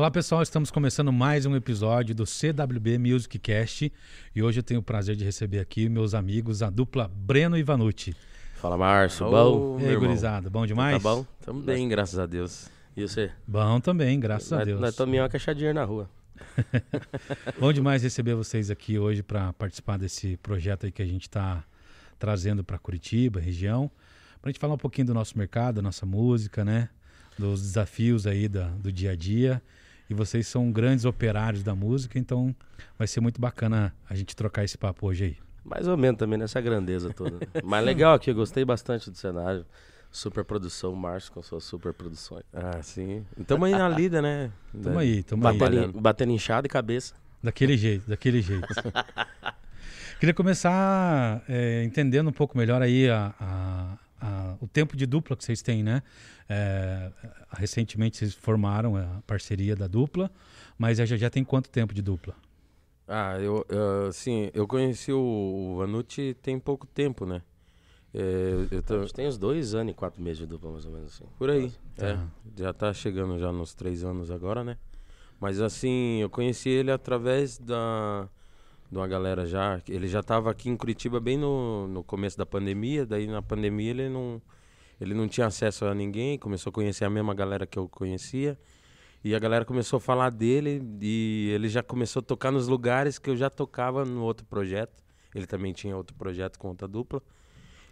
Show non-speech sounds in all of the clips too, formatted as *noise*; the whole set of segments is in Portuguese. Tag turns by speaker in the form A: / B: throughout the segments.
A: Olá pessoal, estamos começando mais um episódio do CWB Music Cast e hoje eu tenho o prazer de receber aqui meus amigos, a dupla Breno e Vanucci.
B: Fala, Márcio. Bom?
A: E aí, gurizada, bom demais?
B: Tá bom?
C: Tamo bem, graças a Deus.
B: E você?
A: Bom também, graças a
B: Nós-
A: Deus.
B: Nós tomamos uma caixadinha na rua. *laughs*
A: Bom demais receber vocês aqui hoje para participar desse projeto aí que a gente está trazendo para Curitiba, região, para a gente falar um pouquinho do nosso mercado, da nossa música, né? Dos desafios aí da, do dia a dia. E vocês são grandes operários da música, então vai ser muito bacana a gente trocar esse papo hoje aí.
B: Mais ou menos também nessa grandeza toda. né? *laughs* Mas legal aqui, eu gostei bastante do cenário. Super produção, Márcio com suas super produções.
C: Ah, sim. Tamo aí na lida, né? *laughs*
A: Tamo aí, tamo aí.
B: Batendo, em- batendo inchada e cabeça.
A: Daquele jeito, daquele jeito. *laughs* Queria começar é, entendendo um pouco melhor aí a- a- a- o tempo de dupla que vocês têm, né? É, recentemente vocês formaram a parceria da dupla, mas já, já tem quanto tempo de dupla?
C: Ah, eu, eu, assim, eu conheci o, o Vanucci tem pouco tempo, né? É, eu
B: A
C: tô,
B: gente tem uns dois anos e quatro meses de dupla, mais ou menos assim.
C: por aí.
A: Tá.
C: É, já tá chegando já nos três anos agora, né? Mas assim, eu conheci ele através da de uma galera já. Ele já tava aqui em Curitiba bem no, no começo da pandemia, daí na pandemia ele não ele não tinha acesso a ninguém, começou a conhecer a mesma galera que eu conhecia. E a galera começou a falar dele e ele já começou a tocar nos lugares que eu já tocava no outro projeto. Ele também tinha outro projeto com outra dupla.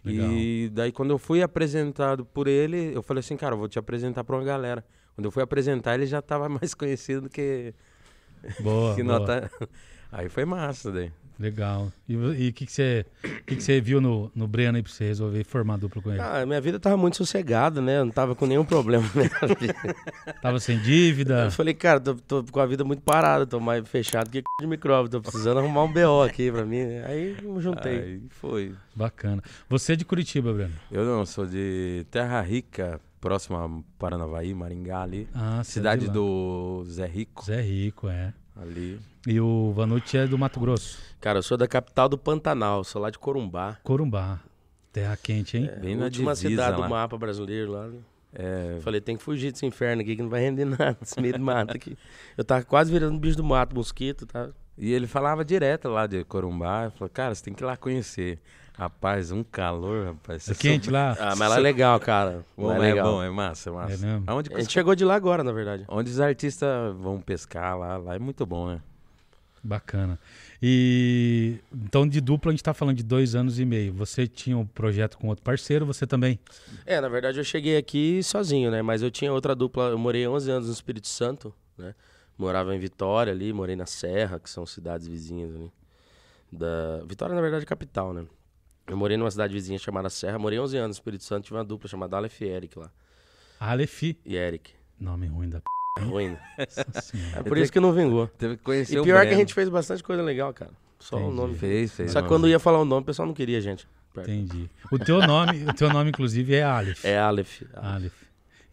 A: Legal.
C: E daí quando eu fui apresentado por ele, eu falei assim, cara, eu vou te apresentar pra uma galera. Quando eu fui apresentar, ele já tava *laughs* mais conhecido do que,
A: Boa,
C: que
A: boa.
C: nota. Aí foi massa daí.
A: legal. E o que, que, você, que, que você viu no, no Breno aí pra você resolver formar dupla com ele?
B: Ah, minha vida tava muito sossegada, né? Eu não tava com nenhum problema. *laughs*
A: Tava sem dívida?
B: Eu falei, cara, tô, tô com a vida muito parada, tô mais fechado que c... de micróbio, tô precisando arrumar um BO aqui pra mim. Aí eu juntei.
C: Aí foi.
A: Bacana. Você é de Curitiba, Breno?
C: Eu não, sou de Terra Rica, próximo a Paranavaí, Maringá ali.
A: Ah, é de
C: Cidade do Zé Rico,
A: Zé Rico, é.
C: Ali.
A: E o Vanucci é do Mato Grosso.
B: Cara, eu sou da capital do Pantanal, sou lá de Corumbá.
A: Corumbá. Terra quente, hein?
C: Bem na
B: última
C: divisa
B: cidade
C: lá.
B: do mapa brasileiro lá.
C: É,
B: Falei, tem que fugir desse inferno aqui que não vai render nada, *laughs* esse meio do mato aqui. Eu tava quase virando bicho do mato, mosquito, tá?
C: E ele falava direto lá de Corumbá. Falou, cara, você tem que ir lá conhecer. Rapaz, um calor, rapaz.
A: É quente lá?
B: Ah, mas lá é legal, cara.
C: Bom, é,
B: é legal.
C: bom, é massa, é massa.
A: É mesmo?
C: Aonde,
B: A gente chegou de lá agora, na verdade.
C: onde os artistas vão pescar lá, lá é muito bom, né?
A: Bacana. E então de dupla a gente tá falando de dois anos e meio. Você tinha um projeto com outro parceiro, você também?
B: É, na verdade eu cheguei aqui sozinho, né? Mas eu tinha outra dupla, eu morei 11 anos no Espírito Santo, né? Morava em Vitória ali, morei na Serra, que são cidades vizinhas ali. Da... Vitória, na verdade, é capital, né? Eu morei numa cidade vizinha chamada Serra, morei 11 anos no Espírito Santo, tive uma dupla chamada Aleph e Eric lá.
A: Aleph.
B: E Eric.
A: Nome ruim da p.
B: Ruim. né? *laughs* É por isso que não vingou.
C: Teve que conhecer
B: E
C: o
B: pior que a gente fez bastante coisa legal, cara. Só o
A: Entendi.
B: nome.
C: fez, fez.
B: Só que quando ia falar o nome, o pessoal não queria gente. perto.
A: Entendi. O teu nome, o teu nome inclusive é Aleph.
B: É Aleph.
A: Aleph.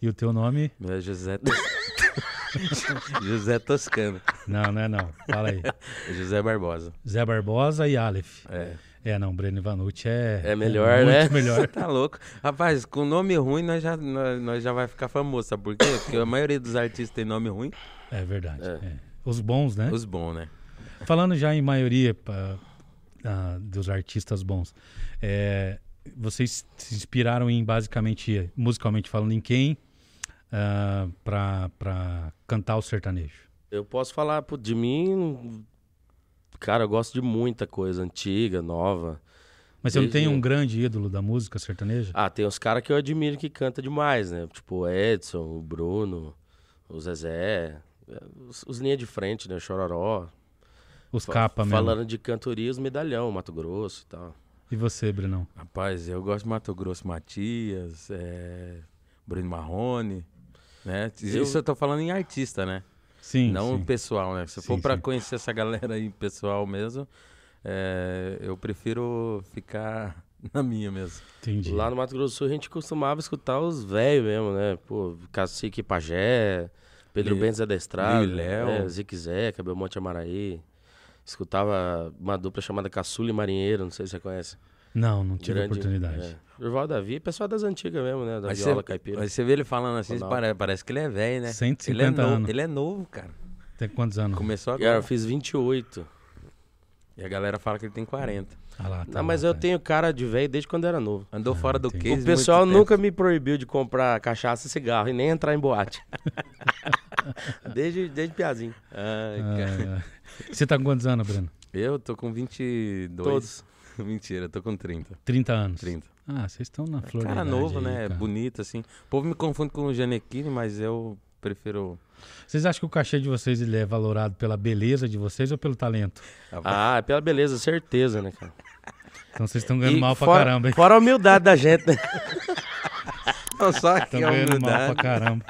A: E o teu nome?
C: É José, *laughs* José Toscano.
A: Não, não é não. Fala aí.
C: José Barbosa.
A: Zé Barbosa e Aleph.
C: É.
A: É, não, Breno Vanucci é
B: É melhor,
A: muito
B: né? *laughs*
A: melhor.
C: Tá louco. Rapaz, com nome ruim nós já, nós, nós já vai ficar famoso, sabe por quê? Porque a maioria dos artistas tem nome ruim.
A: É verdade.
B: É.
A: é. Os bons, né?
C: Os bons, né?
A: Falando já em maioria pá, ah, dos artistas bons, é, vocês se inspiraram em basicamente, musicalmente falando, em quem ah, pra, pra cantar o sertanejo?
B: Eu posso falar pô, de mim. Cara, eu gosto de muita coisa antiga, nova.
A: Mas você não tem um grande ídolo da música sertaneja?
B: Ah, tem uns caras que eu admiro que canta demais, né? Tipo o Edson, o Bruno, o Zezé, os, os linha de frente, né? O Chororó.
A: Os capa mesmo.
B: Falando de cantoria, os medalhão, Mato Grosso e tal.
A: E você, Brenão?
C: Rapaz, eu gosto de Mato Grosso Matias, é, Bruno Marrone, né?
B: Eu-
C: Isso eu tô falando em artista, né?
A: Sim,
C: Não
A: sim.
C: pessoal, né? Se
A: Sim,
C: for pra
A: sim.
C: conhecer essa galera aí pessoal mesmo, é, eu prefiro ficar *laughs* na minha mesmo.
A: entendi.
B: Lá no Mato Grosso do Sul a gente costumava escutar os velhos mesmo, né? Pô, Cacique Pajé, Pedro Bentes Adestrado,
C: Léo.
B: é, Zique Zeca, Belmonte Amaraí. Escutava uma dupla chamada Caçula e Marinheiro, não sei se você conhece.
A: Não, não tive
B: Grande,
A: oportunidade.
B: É. Durval Davi, pessoal das antigas mesmo, né? Da
C: Aí
B: viola
C: você,
B: caipira.
C: aí você vê ele falando assim, parece, parece que ele é velho, né?
A: 150
C: ele é novo,
A: anos.
C: Ele é novo, cara.
A: Tem quantos anos?
C: Começou
B: Cara,
C: agora.
B: eu fiz 28.
C: E a galera fala que ele tem 40.
A: Ah lá, tá
B: Não, mas
A: lá,
B: eu
A: tá.
B: tenho cara de velho desde quando era novo.
C: Andou fora do
A: entendi.
C: case
B: O pessoal
C: muito tempo.
B: nunca me proibiu de comprar cachaça e cigarro e nem entrar em boate. *laughs* desde, desde piazinho.
C: Ai,
A: Ah,
C: cara.
A: é. Você tá com quantos anos, Breno?
C: Eu tô com 22.
B: Todos. *laughs*
C: Mentira, eu tô com 30.
A: 30 anos.
C: 30.
A: Ah, vocês estão na flor da
C: Cara novo,
A: aí,
C: né?
A: cara.
C: Bonito, assim. O povo me confunde com o Janequine, mas eu prefiro.
A: Vocês acham que o cachê de vocês ele é valorado pela beleza de vocês ou pelo talento?
B: Ah, pela beleza, certeza, né, cara?
A: Então vocês estão ganhando
B: E
A: mal pra
B: fora,
A: caramba, hein?
B: Fora a humildade da gente, né? *laughs*
C: Não, só
A: Estão
C: que a
A: ganhando mal pra
C: humildade.
A: caramba.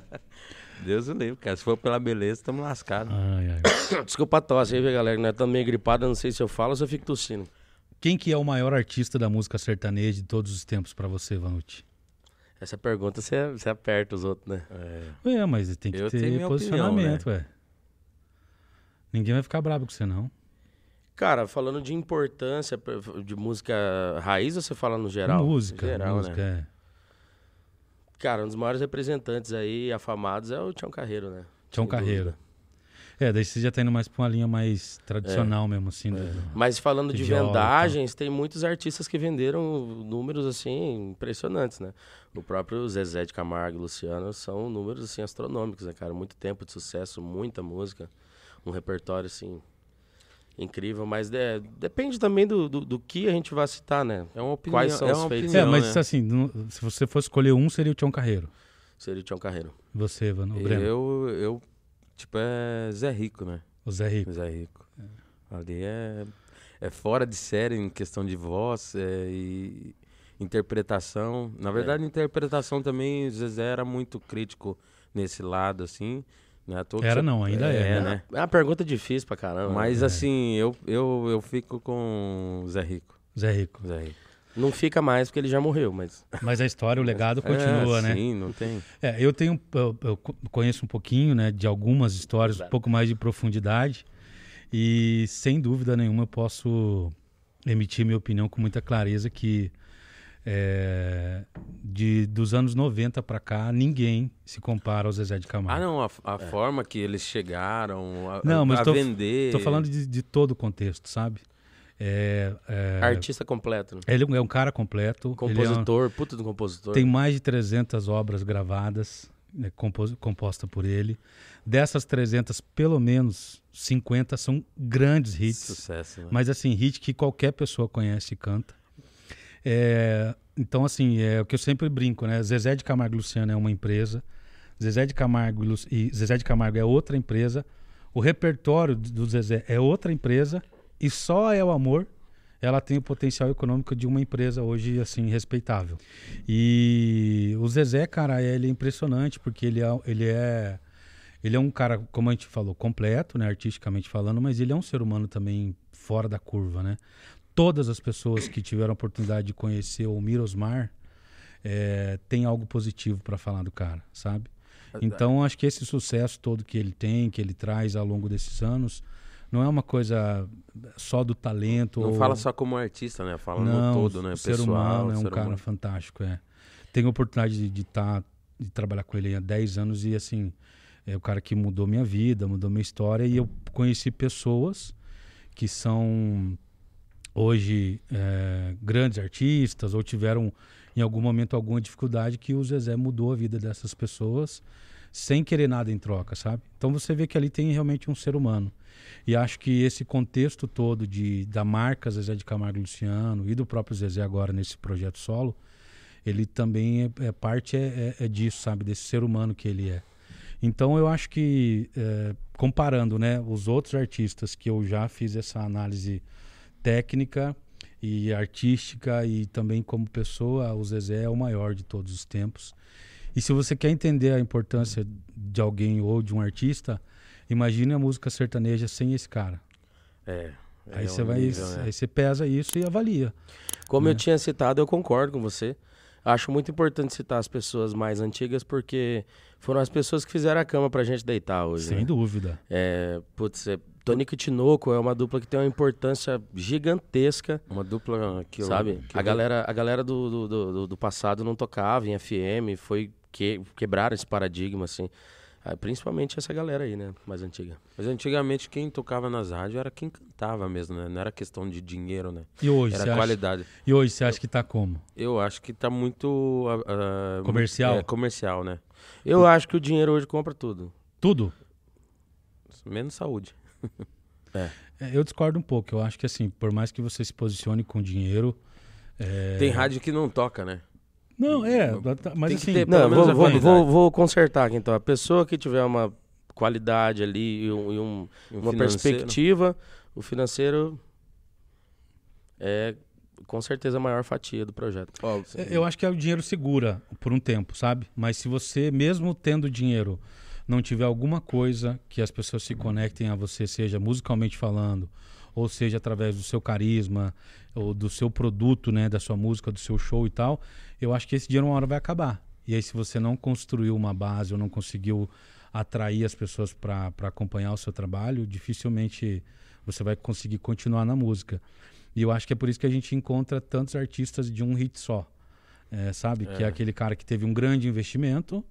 A: *laughs*
C: Deus o livre, cara. Se for pela beleza, estamos lascados.
A: Ai, ai. *coughs*
B: Desculpa a tosse aí, viu, galera? que Nós estamos meio gripados, não sei se eu falo ou se eu fico tossindo.
A: Quem que é o maior artista da música sertaneja de todos os tempos pra você, Vanucci?
B: Essa pergunta você, você aperta os outros, né?
C: É.
A: É, mas tem que
C: Eu
A: ter posicionamento,
C: opinião,
A: ué. Ninguém vai ficar bravo com você, não.
B: Cara, falando de importância de música raiz ou você fala no geral?
A: música,
C: Geral,
A: música, é.
B: Cara, um dos maiores representantes aí, afamados, é o Tião Carreiro, né?
A: Tião Carreiro.
B: dúvida.
A: É, daí você já tá indo mais pra uma linha mais tradicional mesmo, assim. do- do-
B: Mas falando de vendagens, tem muitos artistas que venderam números assim impressionantes, né? O próprio Zezé de Camargo e Luciano são números assim astronômicos, né, cara? Muito tempo de sucesso, muita música, um repertório assim incrível, mas é, depende também do, do, do que a gente vai citar, né?
C: É uma opinião.
B: Quais são
C: é
B: os feitos?
A: É, mas
C: né?
A: assim, no- se você fosse escolher um, seria o Tião Carreiro.
B: Seria o Tião Carreiro.
A: Você, Vanu, o Breno.
C: Eu, eu, tipo, é Zé Rico, né?
A: O Zé Rico.
C: Zé Rico. Ali é, é fora de série em questão de voz é, e interpretação. Na verdade, interpretação também, o Zezé era muito crítico nesse lado, assim. Né? Todo
A: Era
C: seu-
A: não, ainda é,
C: é,
A: né?
C: né?
B: É uma pergunta difícil pra caramba.
C: Mas
B: né?
C: assim, eu, eu, eu fico com o Zé Rico.
A: Zé Rico.
C: Zé Rico.
B: Não fica mais porque ele já morreu, mas *laughs*
A: Mas a história, o legado continua,
C: é,
A: né?
C: Sim, não tem.
A: É, eu tenho, eu, eu co- conheço um pouquinho, né, de algumas histórias, um pouco mais de profundidade, e sem dúvida nenhuma eu posso emitir minha opinião com muita clareza que é, de dos anos 90 para cá ninguém se compara ao Zezé de
C: Ah,
A: Camargo.
C: não, a, a forma que eles chegaram a,
A: Não, mas
C: a
A: tô-
C: vender.
A: Tô falando de, de todo o contexto, sabe? É, é,
B: artista completo, né?
A: ele é um cara completo, ele é um-
B: Compositor, puta do compositor.
A: Tem mais de 300 obras gravadas, né, compos- composta por ele. Dessas 300, pelo menos 50 são grandes hits.
C: Sucesso, né?
A: Mas assim, hit que qualquer pessoa conhece e canta. É, então, assim, é o que eu sempre brinco, né? Zezé de Camargo e Luciano é uma empresa. Zezé de Camargo e, e Zezé de Camargo é outra empresa. O repertório do Zezé é outra empresa. E só é o amor ela tem o potencial econômico de uma empresa hoje, assim, respeitável. E o Zezé, cara, ele é impressionante porque ele é, ele é, ele é um cara, como a gente falou, completo, né, artisticamente falando, mas ele é um ser humano também fora da curva, né? Todas as pessoas que tiveram a oportunidade de conhecer o Mirosmar é, tem algo positivo para falar do cara, sabe? Então, acho que esse sucesso todo que ele tem, que ele traz ao longo desses anos, não é uma coisa só do talento.
C: Não
A: ou...
C: fala só como artista, né? Fala
A: Não,
C: no todo, né?
A: o ser
C: Pessoal,
A: humano é um cara
C: humano.
A: fantástico, é. Tenho a oportunidade de, de, tá, de trabalhar com ele há 10 anos e, assim, é o cara que mudou minha vida, mudou minha história e eu conheci pessoas que são hoje é, grandes artistas ou tiveram em algum momento alguma dificuldade que o Zezé mudou a vida dessas pessoas sem querer nada em troca, sabe? Então você vê que ali tem realmente um ser humano. E acho que esse contexto todo de da marca Zezé de Camargo e Luciano e do próprio Zezé agora nesse projeto solo, ele também é, é parte é, é, é disso, sabe? Desse ser humano que ele é. Então eu acho que é, comparando, né, os outros artistas que eu já fiz essa análise técnica e artística e também como pessoa, o Zezé é o maior de todos os tempos. E se você quer entender a importância de alguém ou de um artista, imagine a música sertaneja sem esse cara.
C: É. é
A: aí
C: um
A: você vai,
C: nível, né?
A: aí você pesa isso e avalia.
B: Como
A: né?
B: eu tinha citado, eu concordo com você. Acho muito importante citar as pessoas mais antigas porque foram as pessoas que fizeram a cama pra gente deitar hoje.
A: sem
B: né?
A: dúvida.
B: É, putz, é, Tonico e Tinoco é uma dupla que tem uma importância gigantesca.
C: Uma dupla que
B: sabe?
C: que
B: a galera, a galera do, do, do, do passado não tocava em FM, foi que quebrar esse paradigma, assim. Ah, principalmente essa galera aí, né? Mais antiga.
C: Mas antigamente quem tocava nas rádios era quem cantava mesmo, né? Não era questão de dinheiro, né?
A: E hoje,
C: era qualidade.
A: Acha... E hoje você acha que tá como?
C: Eu acho que tá muito. Uh,
A: comercial?
C: É, comercial, né?
B: Eu acho que o dinheiro hoje compra tudo.
A: Tudo?
C: Menos saúde.
A: é. *laughs* é. Eu discordo um pouco. Eu acho que assim, por mais que você se posicione com dinheiro. É...
C: Tem rádio que não toca, né?
A: Não, é, mas assim... Ter,
B: não, vou, vou, vou, vou, consertar aqui então. A pessoa que tiver uma qualidade ali e, um, e um, um uma perspectiva, o financeiro é com certeza a maior fatia do projeto.
A: É, eu acho que é o dinheiro segura por um tempo, sabe? Mas se você, mesmo tendo dinheiro, não tiver alguma coisa que as pessoas se conectem a você, seja musicalmente falando, ou seja através do seu carisma, ou do seu produto, né, da sua música, do seu show e tal, eu acho que esse dinheiro uma hora vai acabar. E aí, se você não construiu uma base ou não conseguiu atrair as pessoas para acompanhar o seu trabalho, dificilmente você vai conseguir continuar na música. E eu acho que é por isso que a gente encontra tantos artistas de um hit só. É, sabe? É. Que é aquele cara que teve um grande investimento,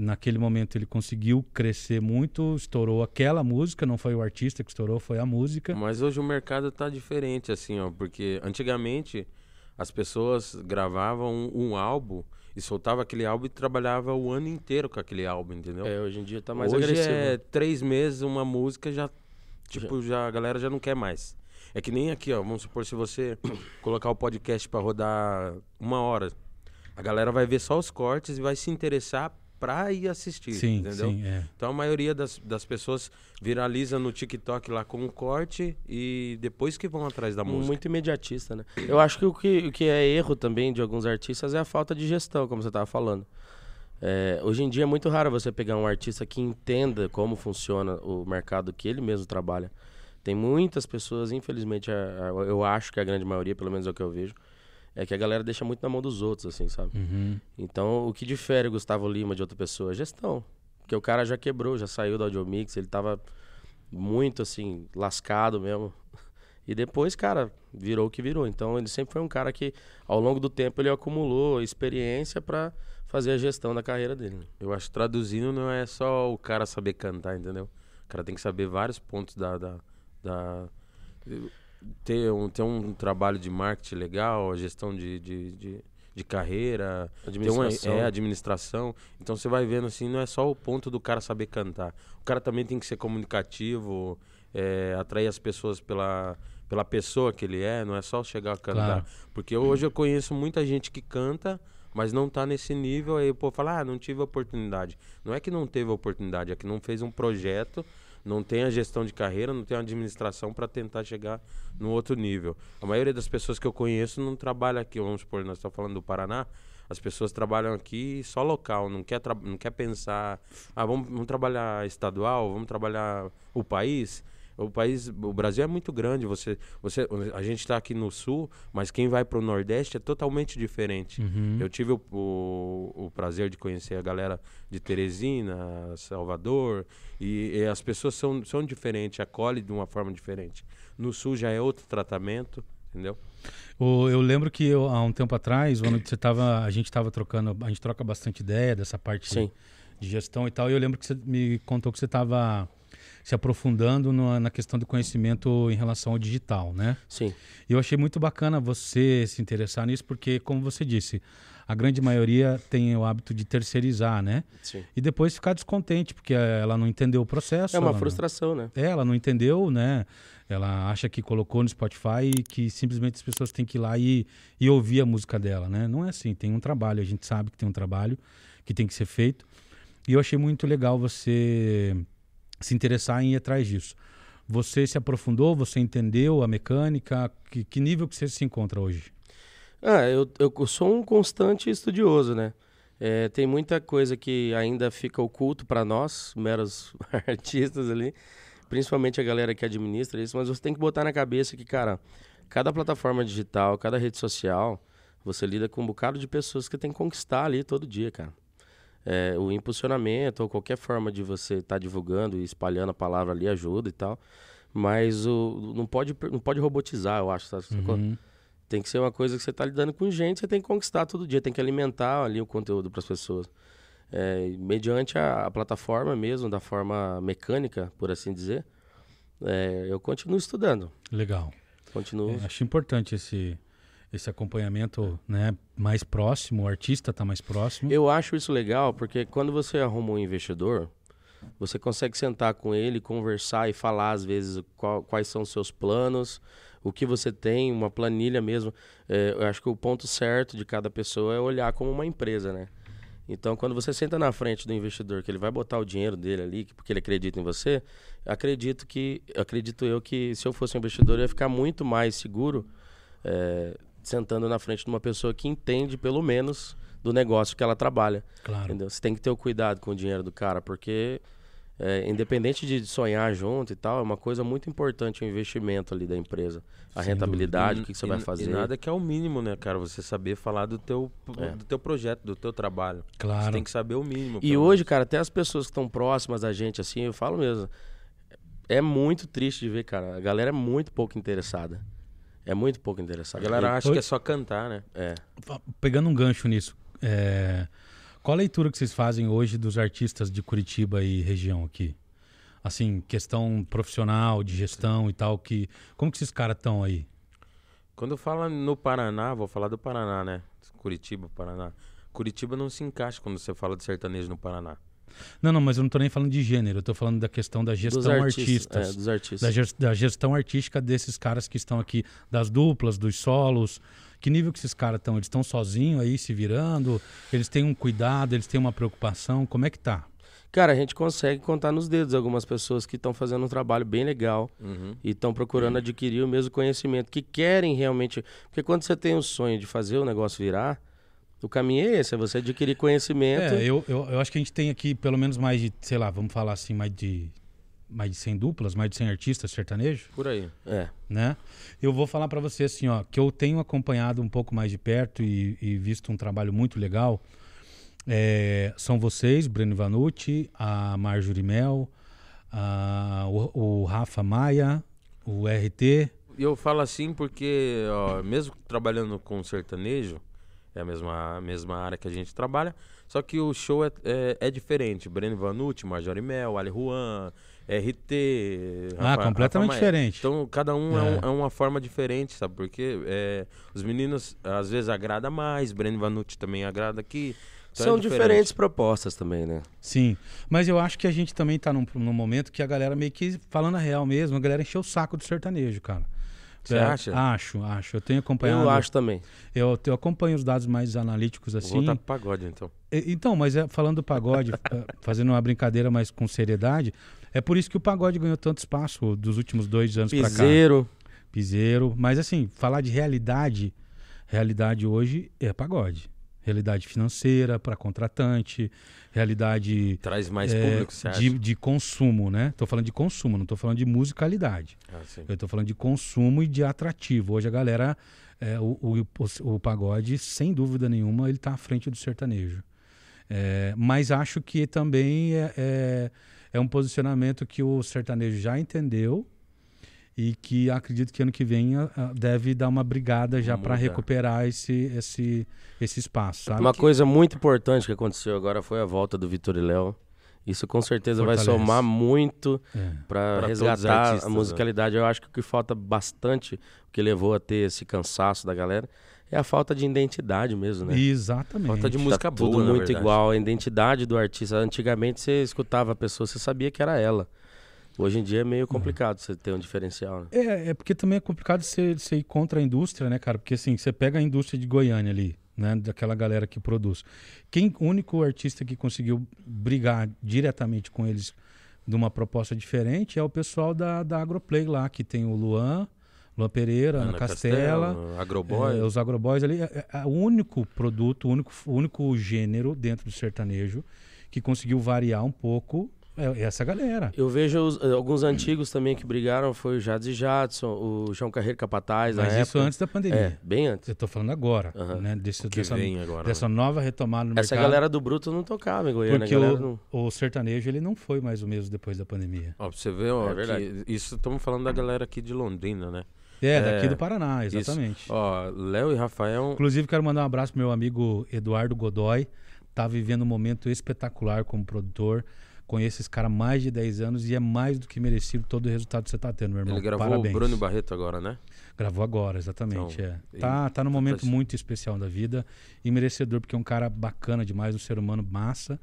A: naquele momento ele conseguiu crescer muito, estourou aquela música, não foi o artista que estourou, foi a música.
C: Mas hoje o mercado está diferente, assim, ó, porque antigamente as pessoas gravavam um, um álbum e soltava aquele álbum e trabalhava o ano inteiro com aquele álbum, entendeu?
B: É, hoje em dia tá mais
C: hoje
B: agressivo.
C: é três meses uma música já tipo já a galera já não quer mais. É que nem aqui, ó, vamos supor se você *coughs* colocar o podcast para rodar uma hora, a galera vai ver só os cortes e vai se interessar pra ir assistir, sim, entendeu? Sim, é. Então a maioria das, das pessoas viraliza no TikTok lá com um corte e depois que vão atrás da música.
B: Muito imediatista, né? Eu acho que o que, o que é erro também de alguns artistas é a falta de gestão, como você estava falando. É, hoje em dia é muito raro você pegar um artista que entenda como funciona o mercado que ele mesmo trabalha. Tem muitas pessoas, infelizmente, eu acho que a grande maioria, pelo menos é o que eu vejo, é que a galera deixa muito na mão dos outros, assim, sabe? Uhum. Então, o que difere o Gustavo Lima de outra pessoa? É gestão. Porque o cara já quebrou, já saiu do Audiomix, ele tava muito, assim, lascado mesmo. *laughs* E depois, cara, virou o que virou. Então, ele sempre foi um cara que, ao longo do tempo, ele acumulou experiência para fazer a gestão da carreira dele. Né?
C: Eu acho que traduzindo não é só o cara saber cantar, entendeu? O cara tem que saber vários pontos da, da, da ter um, ter um trabalho de marketing legal, gestão de, de, de, de carreira,
B: administração.
C: Uma, é, administração. Então você vai vendo assim, não é só o ponto do cara saber cantar. O cara também tem que ser comunicativo, é, atrair as pessoas pela, pela pessoa que ele é, não é só chegar a cantar. Claro. Porque hoje eu conheço muita gente que canta, mas não está nesse nível, aí o povo fala, ah, não tive oportunidade. Não é que não teve oportunidade, é que não fez um projeto não tem a gestão de carreira, não tem a administração para tentar chegar no outro nível. A maioria das pessoas que eu conheço não trabalha aqui, vamos supor, nós estamos falando do Paraná, as pessoas trabalham aqui só local, não quer, não quer pensar, ah, vamos, vamos trabalhar estadual, vamos trabalhar o país. O país, o Brasil é muito grande. Você, você, a gente está aqui no sul, mas quem vai para o Nordeste é totalmente diferente. Uhum. Eu tive o, o, o, prazer de conhecer a galera de Teresina, Salvador, e, e, as pessoas são, são diferentes, acolhem de uma forma diferente. No sul já é outro tratamento, entendeu?
A: O, eu lembro que eu, há um tempo atrás, quando você tava, a gente estava trocando, a gente troca bastante ideia dessa parte de, de gestão e tal. E eu lembro que você me contou que você estava se aprofundando no, na questão do conhecimento em relação ao digital, né?
B: Sim.
A: E eu achei muito bacana você se interessar nisso, porque, como você disse, a grande maioria tem o hábito de terceirizar, né?
B: Sim.
A: E depois ficar descontente, porque ela não entendeu o processo.
B: É uma frustração,
A: não...
B: né?
A: É, ela não entendeu, né? Ela acha que colocou no Spotify e que simplesmente as pessoas têm que ir lá e, e ouvir a música dela, né? Não é assim, tem um trabalho, a gente sabe que tem um trabalho que tem que ser feito. E eu achei muito legal você se interessar em ir atrás disso. Você se aprofundou, você entendeu a mecânica? Que, que nível que você se encontra hoje?
B: Ah, eu, eu sou um constante estudioso, né? É, tem muita coisa que ainda fica oculto para nós, meros *laughs* artistas ali, principalmente a galera que administra isso, mas você tem que botar na cabeça que, cara, cada plataforma digital, cada rede social, você lida com um bocado de pessoas que tem que conquistar ali todo dia, cara é, o impulsionamento ou qualquer forma de você estar tá divulgando e espalhando a palavra ali ajuda e tal. Mas o, não, pode, não pode robotizar, eu acho. Sabe?
A: Uhum.
B: Tem que ser uma coisa que você está lidando com gente, você tem que conquistar todo dia, tem que alimentar ali o conteúdo para as pessoas. É, mediante a, a, plataforma mesmo, da forma mecânica, por assim dizer, é, eu continuo estudando.
A: Legal.
B: Continuo.
A: É, acho importante esse, esse acompanhamento né, mais próximo, o artista está mais próximo.
B: Eu acho isso legal porque quando você arruma um investidor, você consegue sentar com ele, conversar e falar às vezes qual, quais são os seus planos, o que você tem, uma planilha mesmo. É, eu acho que o ponto certo de cada pessoa é olhar como uma empresa, né? Então, quando você senta na frente do investidor, que ele vai botar o dinheiro dele ali, porque ele acredita em você, acredito que, acredito eu que se eu fosse um investidor, eu ia ficar muito mais seguro é, sentando na frente de uma pessoa que entende, pelo menos, do negócio que ela trabalha.
A: Claro.
B: Entendeu? Você tem que ter o cuidado com o dinheiro do cara, porque é, independente de sonhar junto e tal, é uma coisa muito importante o investimento ali da empresa. A Sem rentabilidade, o que, que você
C: e,
B: vai fazer.
C: E nada que é o mínimo, né, cara? Você saber falar do teu, é. do teu projeto, do teu trabalho.
A: Claro.
C: Você tem que saber o mínimo.
B: E hoje, cara, até as pessoas que estão próximas da gente, assim, eu falo mesmo, é muito triste de ver, cara. A galera é muito pouco interessada. É muito pouco interessada.
C: A galera acha que é só cantar, né?
B: É.
A: Pegando um gancho nisso, é... Qual a leitura que vocês fazem hoje dos artistas de Curitiba e região aqui? Assim, questão profissional, de gestão e tal, que como que esses caras estão aí?
C: Quando eu falo no Paraná, vou falar do Paraná, né? Curitiba, Paraná. Curitiba não se encaixa quando você fala de sertanejo no Paraná.
A: Não, não, mas eu não estou nem falando de gênero, eu estou falando da questão da gestão dos artistas, artistas
B: é, dos artistas.
A: Da, da, gestão artística desses caras que estão aqui, das duplas, dos solos, que nível que esses caras estão? Eles estão sozinhos aí, se virando? Eles têm um cuidado, eles têm uma preocupação? Como é que tá?
B: Cara, a gente consegue contar nos dedos algumas pessoas que estão fazendo um trabalho bem legal
C: uhum.
B: e estão procurando adquirir o mesmo conhecimento, que querem realmente. Porque quando você tem o sonho de fazer o negócio virar, o caminho é esse, é você adquirir conhecimento.
A: É, eu, eu, eu acho que a gente tem aqui pelo menos mais de, sei lá, vamos falar assim, mais de mais de 100 duplas, mais de 100 artistas sertanejos.
C: Por aí.
B: É.
A: Né? Eu vou falar para você assim, ó, que eu tenho acompanhado um pouco mais de perto e, e visto um trabalho muito legal. É, são vocês, Breno Vanucci, a Marjorie Mel, a, o, o, Rafa Maia, o RT.
C: Eu falo assim porque, ó, mesmo trabalhando com sertanejo, é a mesma, a mesma área que a gente trabalha, só que o show é, é, é diferente. Breno Vanucci, Marjorie Mel, Ali Juan, RT.
A: Ah, Rafa, completamente Rafa diferente.
C: Então, cada um é. É, um é. uma forma diferente, sabe? Porque é, os meninos às vezes agrada mais, Breno Vanucci também agrada aqui.
B: Então São é diferente. diferentes propostas também, né?
A: Sim, mas eu acho que a gente também tá num, num momento que a galera meio que, falando a real mesmo, a galera encheu o saco do sertanejo, cara.
C: Você é, acha?
A: Acho, acho. Eu tenho acompanhado.
B: Eu acho também.
A: Eu, eu acompanho os dados mais analíticos assim. Vou
C: voltar pro pagode, então.
A: E, então, mas é, falando do pagode, *laughs* fazendo uma brincadeira, mas com seriedade, é por isso que o pagode ganhou tanto espaço dos últimos dois anos para cá.
B: Piseiro.
A: Piseiro. Mas assim, falar de realidade, realidade hoje é pagode. Realidade financeira para contratante, realidade.
C: Traz mais é, público, você
A: de, de consumo, né? Estou falando de consumo, não estou falando de musicalidade.
C: Ah,
A: Eu estou falando de consumo e de atrativo. Hoje a galera, é, o, o, o, o, pagode, sem dúvida nenhuma, ele está à frente do sertanejo. É, mas acho que também é, é é um posicionamento que o sertanejo já entendeu e que acredito que ano que vem uh, deve dar uma brigada já para recuperar esse, esse, esse espaço. Sabe?
B: Uma que... coisa muito importante que aconteceu agora foi a volta do Vitor e Léo. Isso com certeza Fortalece. vai somar muito é. para resgatar artistas, a né? musicalidade. Né? Eu acho que o que falta bastante, o que levou a ter esse cansaço da galera, é a falta de identidade mesmo, né?
A: Exatamente.
C: Falta de música
B: tá
C: boa,
B: tudo muito igual. A identidade do artista. Antigamente você escutava a pessoa, você sabia que era ela. Hoje em dia é meio complicado você ter um diferencial. Né?
A: É, é porque também é complicado você, você ir contra a indústria, né, cara? Porque assim, você pega a indústria de Goiânia ali, né? Daquela galera que produz. Quem, o único artista que conseguiu brigar diretamente com eles de uma proposta diferente é o pessoal da, da Agroplay lá, que tem o Luan, Luan Pereira, Ana, Ana Castela, Castela
C: Agroboys.
A: É, os Agroboys ali. É, é, é, o único produto, o único, o único gênero dentro do sertanejo que conseguiu variar um pouco É essa galera.
B: Eu vejo os- eh, alguns antigos também que brigaram, foi o Jades e Jadson, o João Carreiro Capataz, na
A: Mas isso
B: época.
A: antes da pandemia.
B: É, bem antes.
A: Eu tô falando agora, né? Desse, dessa,
C: agora.
A: dessa
C: né?
A: nova retomada no
B: Essa
A: mercado.
B: galera do Bruto não tocava em Goiânia.
A: porque o,
B: não...
A: o sertanejo ele não foi mais o mesmo depois da pandemia.
C: Ó, pra você ver, ó,
B: É
C: isso estamos falando da galera aqui de Londrina, né?
A: É, daqui
C: É,
A: do Paraná,
C: isso.
A: exatamente.
C: Ó, Léo e Rafael.
A: Inclusive, quero mandar um abraço pro meu amigo Eduardo Godoy. Tá vivendo um momento espetacular como produtor. Conheço esse cara há mais de 10 anos e é mais do que merecido todo o resultado que você tá tendo, meu irmão.
C: Ele gravou
A: Parabéns.
C: o Bruno Barreto agora, né?
A: Gravou agora, exatamente.
C: Então,
A: é. Tá, tá num
C: tá-
A: momento muito especial da vida e merecedor, porque é um cara bacana demais, um ser humano massa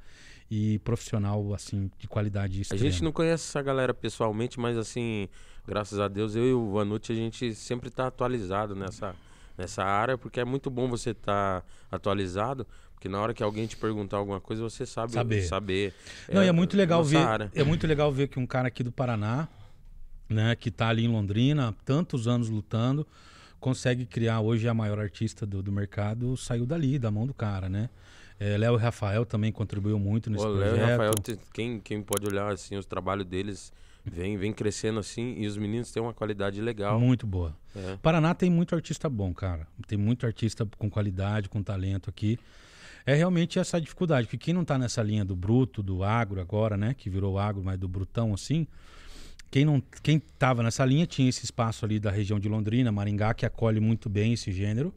A: e profissional, assim, de qualidade
C: A
A: extrema.
C: gente não conhece essa galera pessoalmente, mas assim, graças a Deus, eu e o Vanucci, a gente sempre tá atualizado nessa, nessa área, porque é muito bom você estar atualizado, porque na hora que alguém te perguntar alguma coisa, você sabe
A: Saber.
C: saber.
A: Não, e é muito legal ver.
C: área.
A: É muito legal ver que um cara aqui do Paraná, né, que tá ali em Londrina, há tantos anos lutando, consegue criar hoje a maior artista do, do mercado, saiu dali, da mão do cara, né? É, Léo e Rafael também contribuiu muito nesse
C: Léo
A: projeto.
C: e Rafael, quem, quem pode olhar assim, os trabalhos deles vem, vem crescendo assim, e os meninos têm uma qualidade legal.
A: Muito boa.
C: É.
A: Paraná tem muito artista bom, cara. Tem muito artista com qualidade, com talento aqui. É realmente essa dificuldade, porque quem não tá nessa linha do bruto, do agro agora, né, que virou agro, mas do brutão assim, quem não quem tava nessa linha tinha esse espaço ali da região de Londrina, Maringá, que acolhe muito bem esse gênero.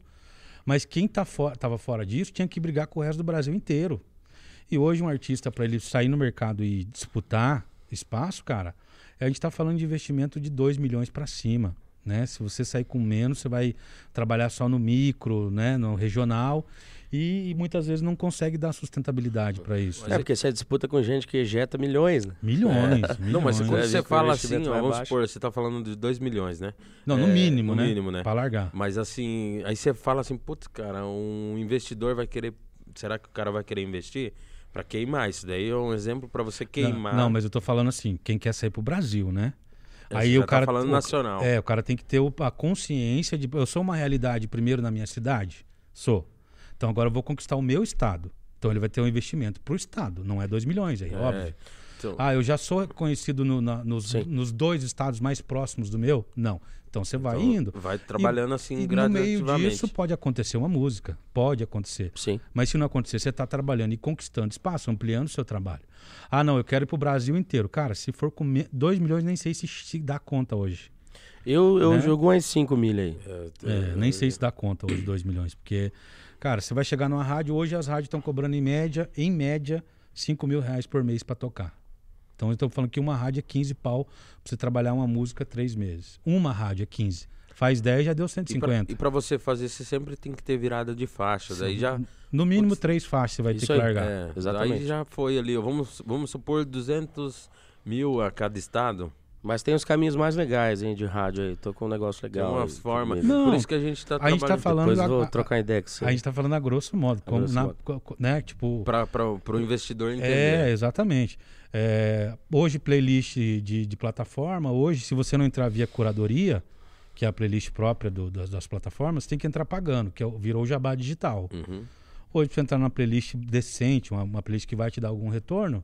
A: Mas quem tá fo tava fora disso tinha que brigar com o resto do Brasil inteiro. E hoje um artista para ele sair no mercado e disputar espaço, cara, a gente está falando de investimento de 2 milhões para cima. Né? Se você sair com menos, você vai trabalhar só no micro, né? no regional, e, e muitas vezes não consegue dar sustentabilidade para isso.
B: É, porque você disputa com gente que ejeta milhões, né?
A: Milhões, milhões.
C: Não, mas
B: É,
C: quando
B: às
C: você fala assim, ó, vamos
B: baixo.
C: supor, você tá falando de 2 milhões, né?
A: Não, no
C: É,
A: mínimo,
C: no
A: né?
C: mínimo, né?
A: Para largar.
C: Mas assim, aí você fala assim, putz, cara, um investidor vai querer. Será que o cara vai querer investir? Pra queimar. Isso daí é um exemplo pra você queimar.
A: Não, não, mas eu tô falando assim, quem quer sair pro Brasil, né? Aí o cara
C: tá falando
A: o-
C: nacional.
A: É, o cara tem que ter a consciência de eu sou uma realidade primeiro na minha cidade, sou. Então agora eu vou conquistar o meu estado. Então ele vai ter um investimento pro estado, não é 2 milhões aí,
C: É,
A: óbvio.
C: então,
A: Ah, eu já sou conhecido no- na- nos, nos dois estados mais próximos do meu? Não. Então você vai
C: então,
A: indo.
C: Vai trabalhando assim
A: E no meio
C: gradativamente.
A: disso pode acontecer uma música, pode acontecer.
B: Sim.
A: Mas se não acontecer, você está trabalhando e conquistando espaço, ampliando o seu trabalho. Ah, não, eu quero ir para o Brasil inteiro. Cara, se for com 2 milhões, nem sei se, se dá conta hoje.
B: Eu, eu
A: Né?
B: jogo umas 5 milha aí.
A: É, nem sei se dá conta hoje 2 milhões. Porque, cara, você vai chegar numa rádio, hoje as rádios estão cobrando em média, em média, 5 mil reais por mês para tocar. Então eu estou falando que uma rádio é 15 pau pra você trabalhar uma música três meses. Uma rádio é 15. Faz 10, já deu
C: E pra,
A: 150.
C: e pra você fazer, você sempre tem que ter virada de faixa. Daí já.
A: No mínimo
C: Putz,
A: três faixas você vai ter que
B: aí.
A: largar.
C: É,
B: Exatamente.
C: Aí já foi ali, vamos, vamos supor 200 mil a cada estado.
B: Mas tem os caminhos mais legais, hein, de rádio aí. Tô com um negócio
C: Tem
B: legal.
C: umas
B: aí,
C: formas.
B: que-
A: Não,
C: Por isso que a gente tá
A: a gente tá
C: trabalhando
A: falando
B: Depois
A: a-
B: vou trocar ideia com você.
A: A gente tá falando a grosso modo. Como
B: grosso
A: na-
B: modo.
A: né? Tipo,
C: para o investidor entender.
A: É, exatamente. É, hoje, playlist de, de plataforma, hoje, se você não entrar via curadoria, que é a playlist própria do- das, das plataformas, tem que entrar pagando, que é, virou o jabá digital.
C: Uhum.
A: Hoje, pra você entrar numa playlist decente, uma, uma playlist que vai te dar algum retorno,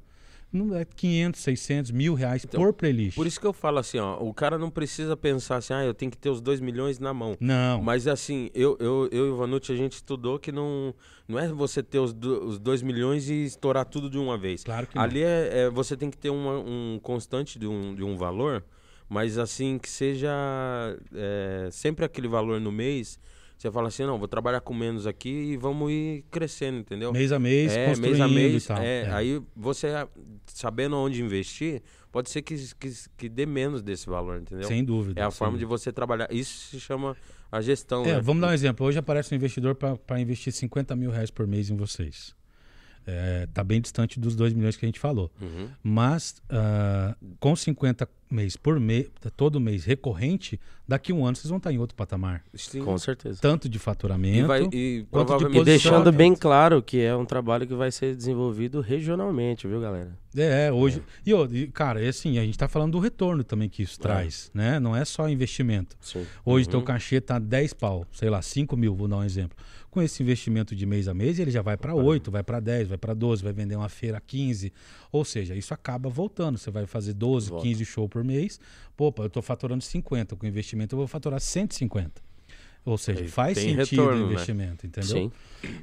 A: não é 500, 600, mil reais
C: Então,
A: por playlist.
C: Por isso que eu falo assim, ó, o cara não precisa pensar assim, ah, eu tenho que ter os 2 milhões na mão.
A: Não,
C: Mas assim, eu, eu, eu e o Vanucci, a gente estudou que não, não é você ter os 2 milhões e estourar tudo de uma vez.
A: claro que não.
C: Ali é, é- você tem que ter uma- um constante de um, de um valor, mas assim, que seja é, sempre aquele valor no mês. Você fala assim, não, vou trabalhar com menos aqui e vamos ir crescendo, entendeu?
A: mês a mês,
C: é, mês a mês.
A: e tal.
C: é,
A: É.
C: Aí você, sabendo onde investir, pode ser que, que, que dê menos desse valor, entendeu?
A: Sem dúvida.
C: É a forma de
A: dúvida.
C: você trabalhar. Isso se chama a gestão,
A: É,
C: né?
A: vamos dar um exemplo. Hoje aparece um investidor para investir 50 mil reais por mês em vocês. É, tá bem distante dos 2 milhões que a gente falou.
C: Uhum.
A: Mas ah, com 50 mês por mês, todo mês recorrente, daqui um ano vocês vão estar em outro patamar.
C: Sim.
B: Com certeza.
A: Tanto de faturamento.
C: E, vai, e
A: quanto de
B: E deixando bem claro que é um trabalho que vai ser desenvolvido regionalmente, viu, galera?
A: É, hoje. E, ô, e, cara, é assim, a gente tá falando do retorno também que isso traz, né? Não é só investimento.
B: Sim.
A: Hoje
C: Uhum.
A: teu cachê tá 10 pau, sei lá, 5 mil, vou dar um exemplo. Com esse investimento de mês a mês, ele já vai para 8, vai para 10, vai para 12, vai vender uma feira a 15. Ou seja, isso acaba voltando. Você vai fazer 12,
B: Volta.
A: 15 shows por mês. Pô, eu tô faturando 50. Com investimento eu vou faturar 150. Ou seja,
C: Aí
A: faz sentido
C: retorno,
A: o
C: né?
A: investimento, entendeu?
B: Sim.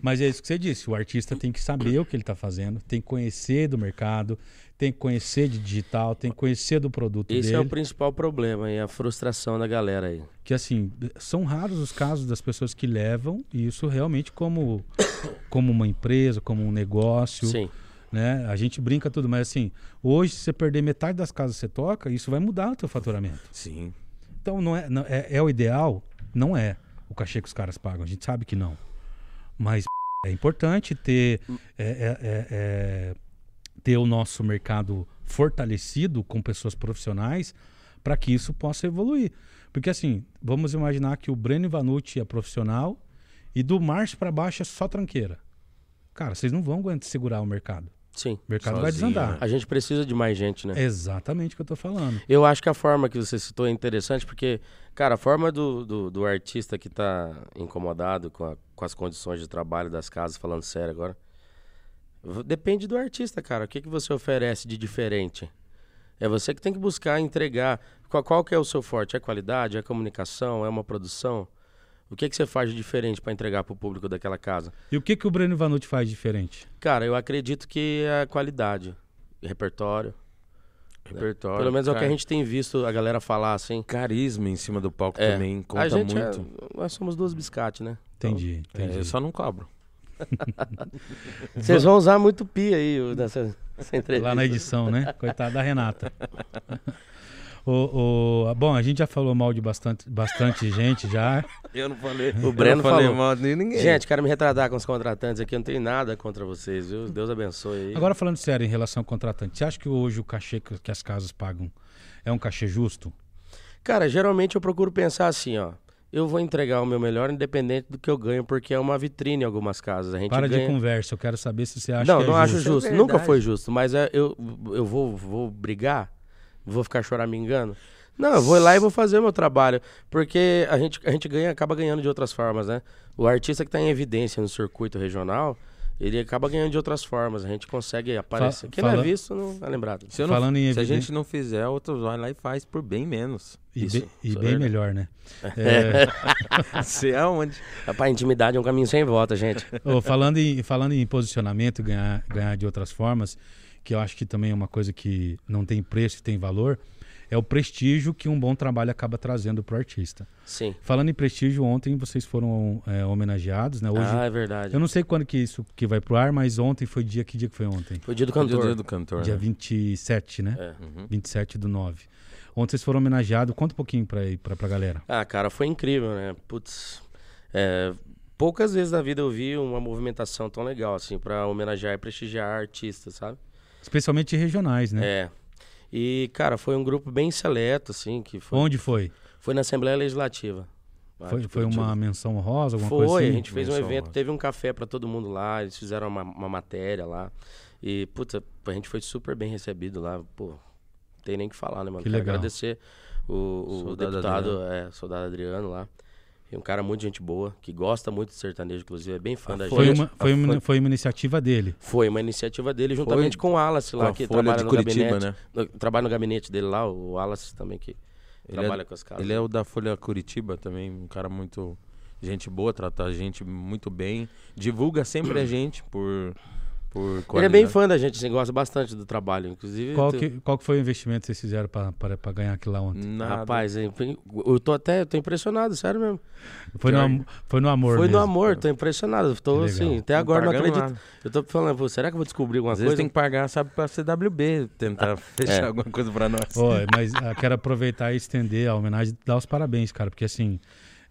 A: Mas é isso que você disse. O artista tem que saber o que ele está fazendo, tem que conhecer do mercado, tem que conhecer de digital, tem que conhecer do produto
B: Esse
A: dele.
B: é o principal problema e a frustração da galera aí.
A: Que assim, são raros os casos das pessoas que levam isso realmente como, *coughs* como uma empresa, como um negócio.
B: Sim.
A: Né? A gente brinca tudo, mas assim, hoje, se você perder metade das casas que você toca, isso vai mudar o teu faturamento.
C: Sim.
A: Então, não é, não- é, é o ideal? Não é o cachê que os caras pagam. A gente sabe que não. Mas é importante ter, é, é- é- é, ter o nosso mercado fortalecido com pessoas profissionais para que isso possa evoluir. Porque assim, vamos imaginar que o Breno Vanucci é profissional e do Márcio para baixo é só tranqueira. Cara, vocês não vão aguentar segurar o mercado.
B: Sim.
A: O mercado vai
C: Sozinho,
A: desandar.
C: né?
B: A gente precisa de mais gente, né?
A: É exatamente o que eu tô falando.
B: Eu acho que a forma que você citou é interessante, porque, cara, a forma do, do, do artista que tá incomodado com, a- com as condições de trabalho das casas, falando sério agora, depende do artista, cara. O que, que você oferece de diferente? É você que tem que buscar entregar. Qual, qual que é o seu forte? É qualidade? É comunicação? É uma produção? O que, que você faz de diferente para entregar para o público daquela casa?
A: E o que, que o Breno Vanucci faz diferente?
B: Cara, eu acredito que é a qualidade, repertório.
C: Repertório.
B: Pelo menos é o que a gente tem visto a galera falar assim.
C: Carisma em cima do palco
B: É.
C: também conta
B: a gente é-
C: muito.
B: nós somos duas biscates, né?
A: Entendi,
C: É,
A: entendi.
C: eu só não cobro. *laughs*
B: Vocês vão usar muito pi aí nessa, nessa entrevista.
A: Lá na edição, né? Coitada da Renata. *laughs* O, o- bom, a gente já falou mal de bastante, bastante gente já.
C: Eu não falei.
B: O Breno
C: eu não falei
B: falou.
C: mal de ninguém.
B: Gente, quero me retratar com os contratantes aqui. Eu não tenho nada contra vocês, viu? Deus abençoe aí.
A: Agora falando sério em relação ao contratante, você acha que hoje o cachê que, que as casas pagam é um cachê justo?
B: Cara, geralmente eu procuro pensar assim, ó. Eu vou entregar o meu melhor independente do que eu ganho, porque é uma vitrine em algumas casas. A gente
A: Para
B: ganha...
A: de conversa, eu quero saber se você acha
B: não,
A: que é
B: não acho
A: justo.
C: é
B: Nunca foi justo. Mas é, eu, eu vou, vou brigar? Vou ficar choramingando? Não, eu vou lá e vou fazer o meu trabalho. Porque a gente, a gente ganha, acaba ganhando de outras formas, né? O artista que está em evidência no circuito regional, ele acaba ganhando de outras formas. A gente consegue aparecer. Quem não
A: fala-
B: é visto não é lembrado.
C: Se, eu não-
A: Falando em
C: se a gente não fizer, outros vai lá e faz por bem menos.
A: E,
B: Isso,
A: be- e
B: é
A: bem
B: verdade.
A: melhor, né? *laughs* É, *laughs*
C: Você aonde?
B: Rapaz, intimidade é um caminho sem volta, gente.
A: ô, falando, em, falando em posicionamento ganhar, ganhar de outras formas, que eu acho que também é uma coisa que não tem preço e tem valor, é o prestígio que um bom trabalho acaba trazendo para o artista.
B: Sim.
A: Falando em prestígio, ontem vocês foram é, homenageados, né? Hoje,
B: ah, é verdade.
A: eu não sei quando que isso que vai pro ar, mas ontem foi dia, que dia que foi ontem?
B: Foi dia do
C: Cantor.
B: cantor.
C: Dia do cantor.
A: Dia
C: né?
A: 27, né?
B: É.
C: Uhum.
A: 27 do 9. Ontem vocês foram homenageados. Conta um pouquinho pra, aí, pra, pra galera.
B: Ah, cara, foi incrível, né? Putz. é, poucas vezes na vida eu vi uma movimentação tão legal, assim, pra homenagear e prestigiar artistas, sabe?
A: Especialmente regionais, né?
B: É. E, cara, foi um grupo bem seleto, assim, que foi,
A: Onde foi?
B: foi na Assembleia Legislativa.
A: Foi, foi uma menção honrosa, alguma
B: Foi,
A: coisa assim?
B: a gente fez um
C: Menção
B: evento,
C: honrosa.
B: teve um café pra todo mundo lá, eles fizeram uma, uma matéria lá. E, puta, a gente foi super bem recebido lá, pô. Não tem nem o que falar, né, mano?
A: Que
B: Quero
A: legal.
B: agradecer o, o
C: Soldado
B: deputado, é, soldado Adriano lá. É um cara muito gente boa, que gosta muito de sertanejo, inclusive, é bem fã da
A: Foi
B: gente.
A: uma, foi,
C: Ah,
A: uma,
C: foi-
A: foi uma iniciativa dele.
B: Foi uma iniciativa dele, juntamente com o Wallace lá, que trabalha no
C: Curitiba,
B: gabinete.
C: né?
B: no- trabalha no gabinete dele lá, o Wallace também, que
C: Ele
B: trabalha
C: é,
B: com as casas.
C: ele é o da Folha Curitiba também, um cara muito gente boa, trata a gente muito bem, divulga sempre a gente por
B: Ele é bem fã da gente, assim, gosta bastante do trabalho. Inclusive,
A: Qual
B: tu-
A: que, qual que foi o investimento que vocês fizeram pra ganhar aquilo lá ontem?
C: Nada.
B: Rapaz, eu eu tô até tô impressionado, sério mesmo.
A: Foi no, foi no amor
B: Foi no
A: mesmo.
B: amor, tô impressionado. Tô
A: legal.
B: assim, até
C: Não
B: agora não
C: pagamos
B: acredito.
C: nada.
B: Eu tô falando, pô, será que eu vou descobrir alguma
C: Às vezes
B: coisa?
C: tem que pagar, sabe, pra CWB tentar *laughs* fechar
B: É.
C: alguma coisa pra nós.
A: Mas ah, quero aproveitar e estender a homenagem e dar os parabéns, cara, porque assim,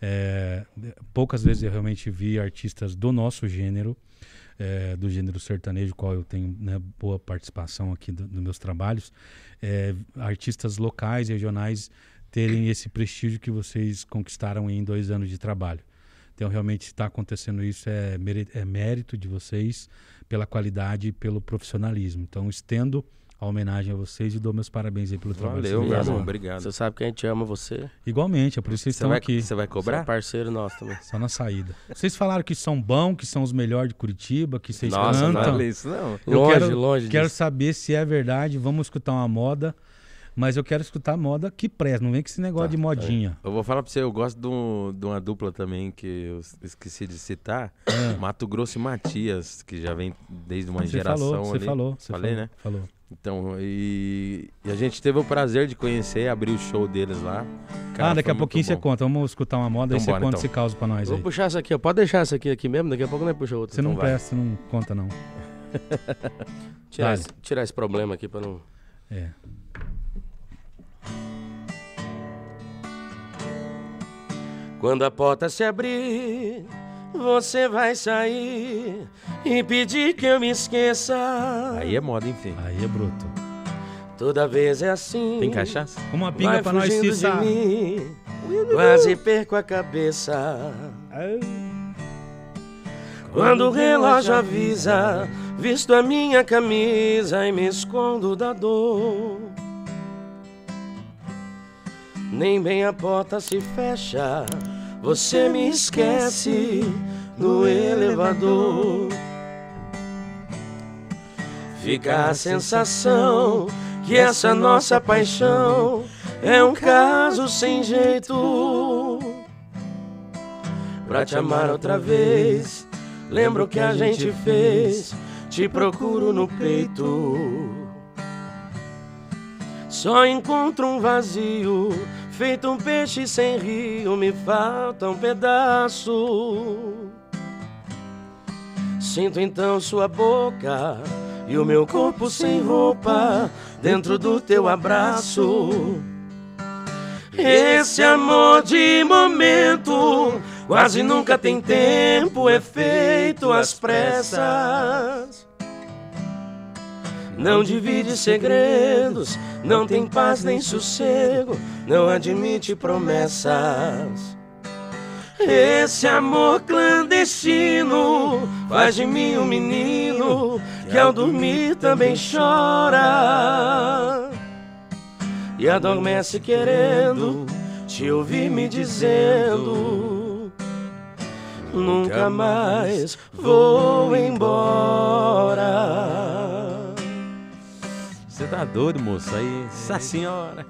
A: é, poucas vezes eu realmente vi artistas do nosso gênero é, do gênero sertanejo, qual eu tenho né, boa participação aqui dos do meus trabalhos, é, artistas locais, regionais, terem esse prestígio que vocês conquistaram em dois anos de trabalho. Então, realmente, está acontecendo isso é, é mérito de vocês pela qualidade e pelo profissionalismo. Então, estendo a homenagem a vocês e dou meus parabéns aí pelo trabalho.
C: Valeu, meu irmão. Obrigado.
B: Você sabe que a gente ama você.
A: Igualmente, é por isso que vocês estão
C: vai,
A: aqui.
C: Você vai cobrar? Você é
B: parceiro nosso também.
A: Só na saída. Vocês falaram que são bons, que são os melhores de Curitiba, que vocês
B: Nossa,
A: cantam.
B: Não é isso, não.
A: Eu
B: longe,
A: quero,
B: longe
A: Quero
B: disso.
A: saber se é verdade. Vamos escutar uma moda. Mas eu quero escutar moda que presta, não vem com esse negócio
C: Tá,
A: de modinha.
C: Eu vou falar pra você, eu gosto de, um- de uma dupla também que eu esqueci de citar. Mato Grosso e Matias, que já vem desde uma
A: Você
C: geração
A: falou, você
C: ali.
A: falou. Você
C: Falei,
A: falou,
C: né?
A: Falou.
C: Então, e, e a gente teve o prazer de conhecer, abrir o show deles lá. Cara,
A: ah, daqui a pouquinho você conta. Vamos escutar uma moda, aí
C: Então
A: você
C: bora,
A: conta
C: então.
A: esse caos pra nós
B: Vou
A: aí.
B: puxar essa aqui, ó. Pode deixar essa aqui aqui mesmo, daqui a pouco nós puxa outra.
A: Você não
B: Então vai.
A: presta, você não conta, não. *laughs*
B: Tirar,
A: Vai.
B: esse, tirar esse problema aqui pra não.
A: É.
B: Quando a porta se abrir, você vai sair e pedir que eu me esqueça.
C: Aí é moda, enfim.
A: Aí é bruto.
B: Toda vez é assim.
C: Tem cachaça?
A: Uma pinga
B: vai
A: pra nós, Cissa.
B: Quase perco a cabeça. Quando o relógio avisa, visto a minha camisa e me escondo da dor. Nem bem a porta se fecha, você me esquece no elevador. Fica a sensação que essa nossa paixão é um caso sem jeito. Pra te amar outra vez, lembro o que a gente fez, te procuro no peito. Só encontro um vazio, feito um peixe sem rio, me falta um pedaço. Sinto então sua boca e o meu corpo sem roupa dentro do teu abraço. Esse amor de momento quase nunca tem tempo, é feito às pressas. Não divide segredos, não tem paz nem sossego, não admite promessas. Esse amor clandestino faz de mim um menino que ao dormir também chora e adormece querendo te ouvir me dizendo: Nunca mais vou embora.
C: Você tá doido, moço? Aí, essa senhora.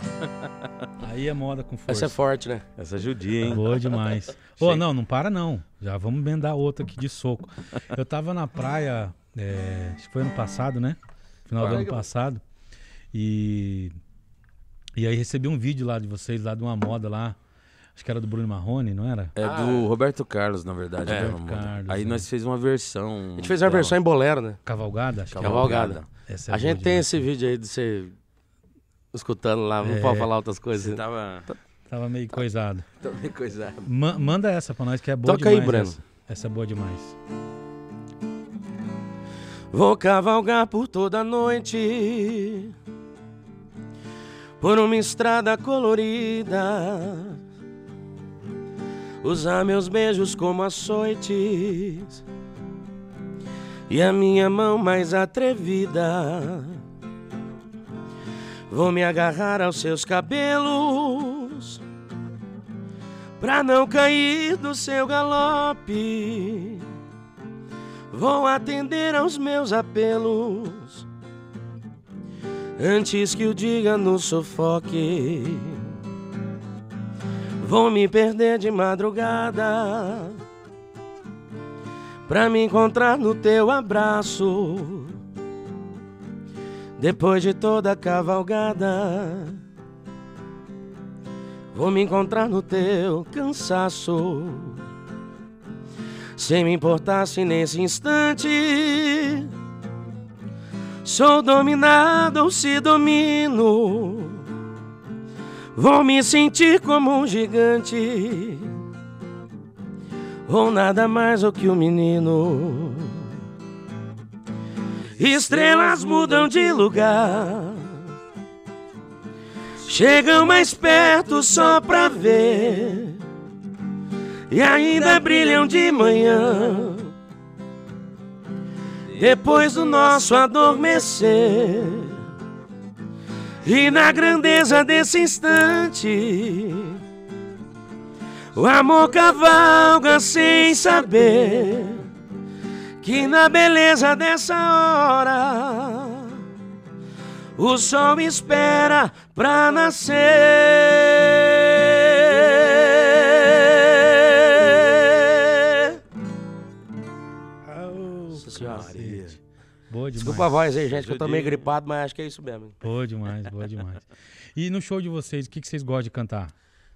A: Aí é moda com força.
B: Essa é forte, né?
C: Essa judia, hein?
A: Boa demais. *laughs* Ô, não, não para não. Já vamos emendar outra aqui de soco. Eu tava na praia, é, acho que foi ano passado, né? Final do ano passado. E, e aí recebi um vídeo lá de vocês, lá de uma moda lá. Acho que era do Bruno Marrone, não era?
C: É do Roberto Carlos, na verdade.
B: É,
A: Roberto? Carlos,
C: Aí
A: é.
C: nós fez uma versão.
B: A gente fez uma versão em bolero, né?
A: Cavalgada? Acho que era.
B: Cavalgada.
A: Essa é
B: A gente tem esse vídeo aí de você escutando lá, não
A: É.
B: pode falar outras coisas.
C: Você tava.
A: Tava meio coisado.
C: tava meio coisado.
A: Ma- manda essa pra nós que é boa
B: Toca aí,
A: demais.
B: Breno.
A: Essa. essa é boa demais.
B: Vou cavalgar por toda a noite Por uma estrada colorida Usar meus beijos como açoites E a minha mão mais atrevida Vou me agarrar aos seus cabelos Pra não cair do seu galope Vou atender aos meus apelos antes que o diga no sufoque. Vou me perder de madrugada pra me encontrar no teu abraço. Depois de toda a cavalgada, vou me encontrar no teu cansaço. Sem me importar se nesse instante sou dominado ou se domino. Vou me sentir como um gigante, ou nada mais do que um menino. Estrelas mudam de lugar. Chegam mais perto só pra ver. E ainda brilham de manhã. Depois do nosso adormecer. E na grandeza desse instante. O amor cavalga sem saber que na beleza dessa hora o sol espera pra nascer.
A: Nossa
B: Senhora.
A: Boa demais.
B: Desculpa a voz aí, gente, que eu tô meio gripado, mas acho que é isso mesmo.
A: Boa demais, boa demais. E no show de vocês, o que, que vocês gostam de cantar?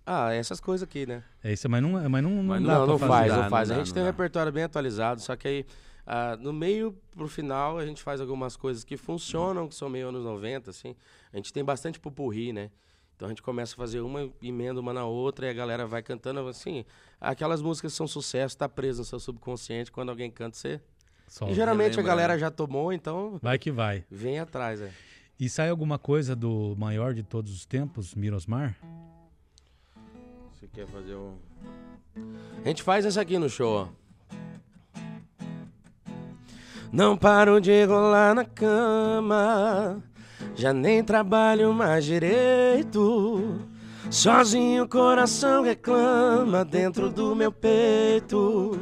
B: Ah, essas coisas aqui, né?
A: É isso, mas não, mas não, não
C: Mas
A: dá
B: Não, não
A: fazer.
B: faz, não
C: não
B: faz.
C: dá,
B: a gente
C: não
B: tem um repertório bem atualizado, só que aí ah, no meio pro final a gente faz algumas coisas que funcionam, que são meio anos 90, assim. A gente tem bastante pupurri, né? Então a gente começa a fazer uma, emenda uma na outra e a galera vai cantando, assim. Aquelas músicas que são sucesso, tá preso no seu subconsciente, quando alguém canta, você...
A: Só.
B: E geralmente a galera
C: né?
B: já tomou, então
A: Vai que vai.
B: vem atrás, é.
A: E sai alguma coisa do maior de todos os tempos, Mirosmar?
C: Quer fazer um.
B: A gente faz essa aqui no show, ó. Não paro de rolar na cama, já nem trabalho mais direito. Sozinho o coração reclama dentro do meu peito.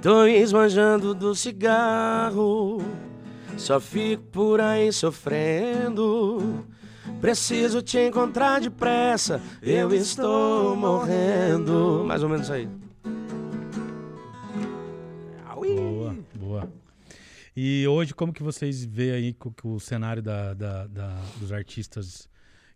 B: Tô esbanjando do cigarro, só fico por aí sofrendo. Preciso te encontrar depressa, eu estou morrendo. Mais ou menos isso aí.
A: Boa, boa. E hoje, como que vocês veem aí que o cenário da, da- da- dos artistas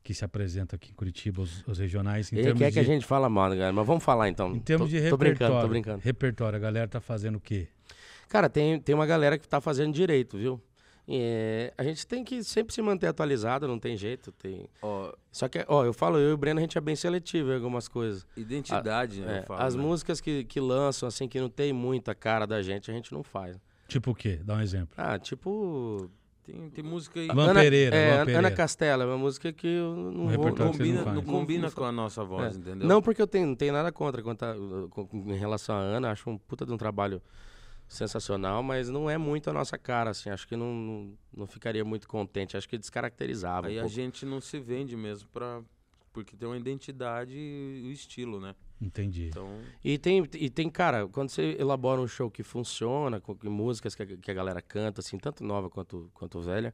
A: que se apresentam aqui em Curitiba, os, os regionais, em
B: Ele quer
A: de,
B: que a gente fala mal, né, galera? Mas vamos falar então.
A: em termos
B: tô,
A: de
B: tô
A: repertório,
B: brincando, tô brincando.
A: repertório, a galera tá fazendo o quê?
B: Cara, tem, tem uma galera que tá fazendo direito, viu? É, a gente tem que sempre se manter atualizado, não tem jeito. Tem...
C: Ó,
B: Só que, ó, eu falo, eu e o Breno, a gente é bem seletivo em algumas coisas.
C: identidade, né?
B: É,
C: eu falo,
B: as
C: né?
B: músicas que, que lançam, assim, que não tem muita cara da gente, a gente não faz.
A: Tipo o quê? Dá um exemplo.
B: Ah, tipo.
C: Tem, tem música aí.
A: Luan
B: Ana,
A: Pereira,
B: é,
A: Luan
B: Ana
A: Pereira.
B: Castela, é uma música que eu não
A: Um
B: vou.
A: vocês
C: combina,
A: não
C: não, combina
B: Não-
C: com a nossa voz,
B: É.
C: entendeu?
B: Não, porque eu tenho, não tenho nada contra quanto a- com- com- em relação à Ana, acho um puta de um trabalho sensacional, mas não é muito a nossa cara, assim, acho que não, não, não ficaria muito contente, acho que descaracterizava.
C: Aí
B: um
C: a
B: pouco.
C: gente não se vende mesmo pra. Porque tem uma identidade e o estilo, né?
A: Entendi.
C: Então.
B: E tem, e tem, cara, quando você elabora um show que funciona, com com músicas que a, que a galera canta, assim, tanto nova quanto, quanto velha,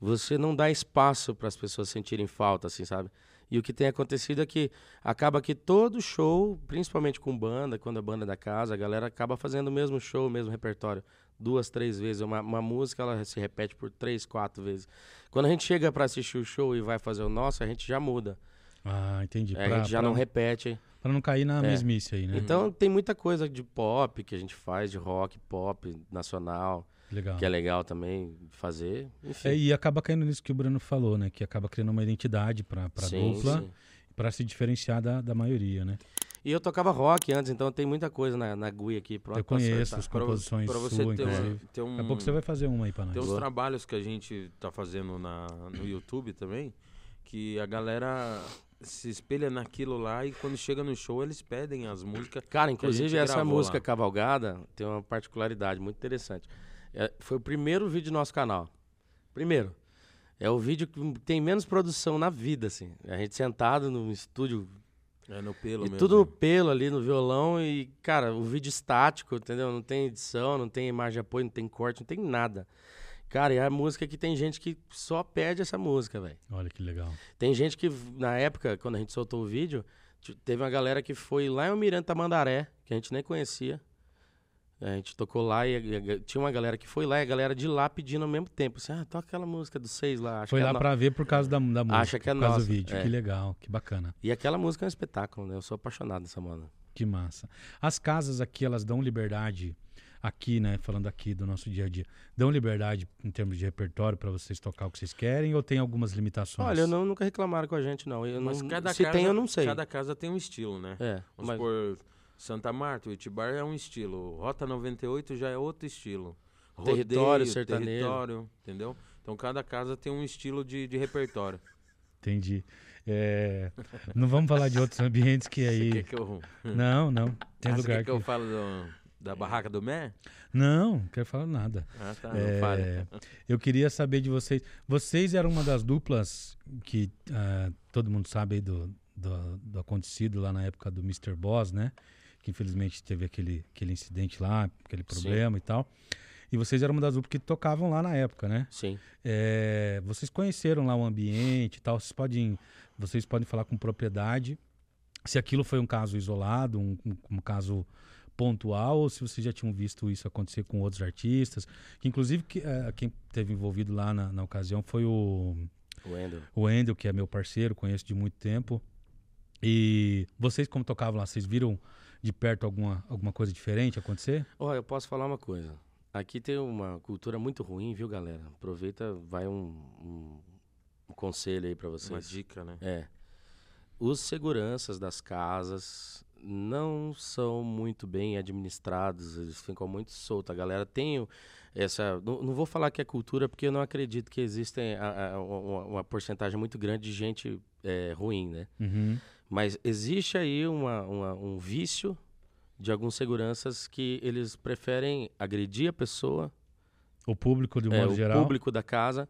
B: você não dá espaço para as pessoas sentirem falta, assim, sabe? E o que tem acontecido é que acaba que todo show, principalmente com banda, quando a banda é da casa, a galera acaba fazendo o mesmo show, o mesmo repertório, duas, três vezes. Uma, uma música, ela se repete por três, quatro vezes. Quando a gente chega para assistir o show e vai fazer o nosso, a gente já muda.
A: Ah, entendi.
B: É,
A: Pra-
B: a gente já
A: pra-
B: não repete.
A: Pra não cair na
B: É.
A: mesmice aí, né?
B: Então tem muita coisa de pop que a gente faz, de rock, pop, nacional,
A: Legal.
B: que é legal também fazer.
A: É, e acaba caindo nisso que o Bruno falou, né? Que acaba criando uma identidade pra, pra
B: Sim,
A: dupla, pra se diferenciar da, da maioria, né?
B: E eu tocava rock antes, então tem muita coisa na, na GUI aqui. Pronto
A: Eu
B: pra
A: conheço
B: acertar.
A: as
C: Pra,
A: composições
C: pra você
A: suas,
C: ter,
A: inclusive.
C: ter um.
A: Daqui a pouco você vai fazer uma aí pra nós.
C: Tem uns trabalhos que a gente tá fazendo na, no YouTube também, que a galera se espelha naquilo lá e quando chega no show eles pedem as músicas.
B: Cara,
C: a
B: inclusive essa música
C: lá.
B: Cavalgada tem uma particularidade muito interessante. É, foi o primeiro vídeo do nosso canal. Primeiro. É o vídeo que tem menos produção na vida, assim. A gente sentado no estúdio
C: É no pelo
B: E
C: mesmo.
B: tudo no pelo ali no violão e, cara, o vídeo estático, entendeu? Não tem edição, não tem imagem de apoio, não tem corte, não tem nada. Cara, e a música que tem gente que só pede essa música, velho.
A: Olha que legal.
B: Tem gente que, na época, quando a gente soltou o vídeo, teve uma galera que foi lá em Almirante Tamandaré, que a gente nem conhecia. A gente tocou lá e, e tinha uma galera que foi lá e a galera de lá pedindo ao mesmo tempo. Assim, ah, toca aquela música dos seis lá. Acho
A: Foi
B: que é
A: lá
B: no-
A: pra ver por causa da, da música.
B: Acha que é
A: por causa
B: nossa,
A: do vídeo.
B: é.
A: Que legal, que bacana.
B: E aquela música é um espetáculo, né? Eu sou apaixonado nessa banda.
A: Que massa. As casas aqui, elas dão liberdade, aqui, né? Falando aqui do nosso dia a dia, dão liberdade em termos de repertório pra vocês tocar o que vocês querem ou tem algumas limitações?
B: Olha, eu não, nunca reclamaram com a gente, não. Eu
C: Mas
B: não
C: cada
B: se
C: casa,
B: tem, eu não sei.
C: Cada casa tem um estilo, né?
B: É,
C: Vamos
B: mas-
C: supor, Santa Marta, o Itibar é um estilo. Rota 98 já é outro estilo. rodeio,
B: Território sertanejo.
C: território, entendeu? Então cada casa tem um estilo de, de repertório.
A: Entendi. É, não vamos falar de outros ambientes que *laughs*
C: Você
A: aí.
C: quer que eu,
A: Não, não. Tem
C: Ah, você
A: lugar
C: quer
A: que.
C: que eu falo do- da barraca do Mé?
A: Não, não quero falar nada.
C: Ah, tá, não
A: É,
C: fale.
A: eu queria saber de vocês. Vocês eram uma das duplas que ah, todo mundo sabe aí do, do, do acontecido lá na época do Mr. Boss, né? Que infelizmente teve aquele, aquele incidente lá, aquele problema e tal. E vocês eram uma das duplas que tocavam lá na época, né?
B: Sim.
A: É, vocês conheceram lá o ambiente e tal. Vocês podem, vocês podem falar com propriedade se aquilo foi um caso isolado, um, um- um caso pontual, ou se vocês já tinham visto isso acontecer com outros artistas. Que inclusive que, eh, quem teve envolvido lá na, na ocasião foi o,
B: O Wendel.
A: o Wendel, que é meu parceiro, conheço de muito tempo. E vocês, como tocavam lá, vocês viram de perto alguma, alguma coisa diferente acontecer?
B: Ó, eu posso falar uma coisa. Aqui tem uma cultura muito ruim, viu, galera? Aproveita, vai um, um, um conselho aí pra
C: Uma
B: vocês.
C: dica, né?
B: É. Os seguranças das casas não são muito bem administrados, eles ficam muito soltos. A galera tem o- essa. Não, não vou falar que é cultura, porque eu não acredito que existem a- a- uma, uma porcentagem muito grande de gente é, ruim, né?
A: Uhum.
B: Mas existe aí uma, uma- um vício de alguns seguranças que eles preferem agredir a pessoa,
A: O público, de um
B: é,
A: modo
B: o
A: geral.
B: público da casa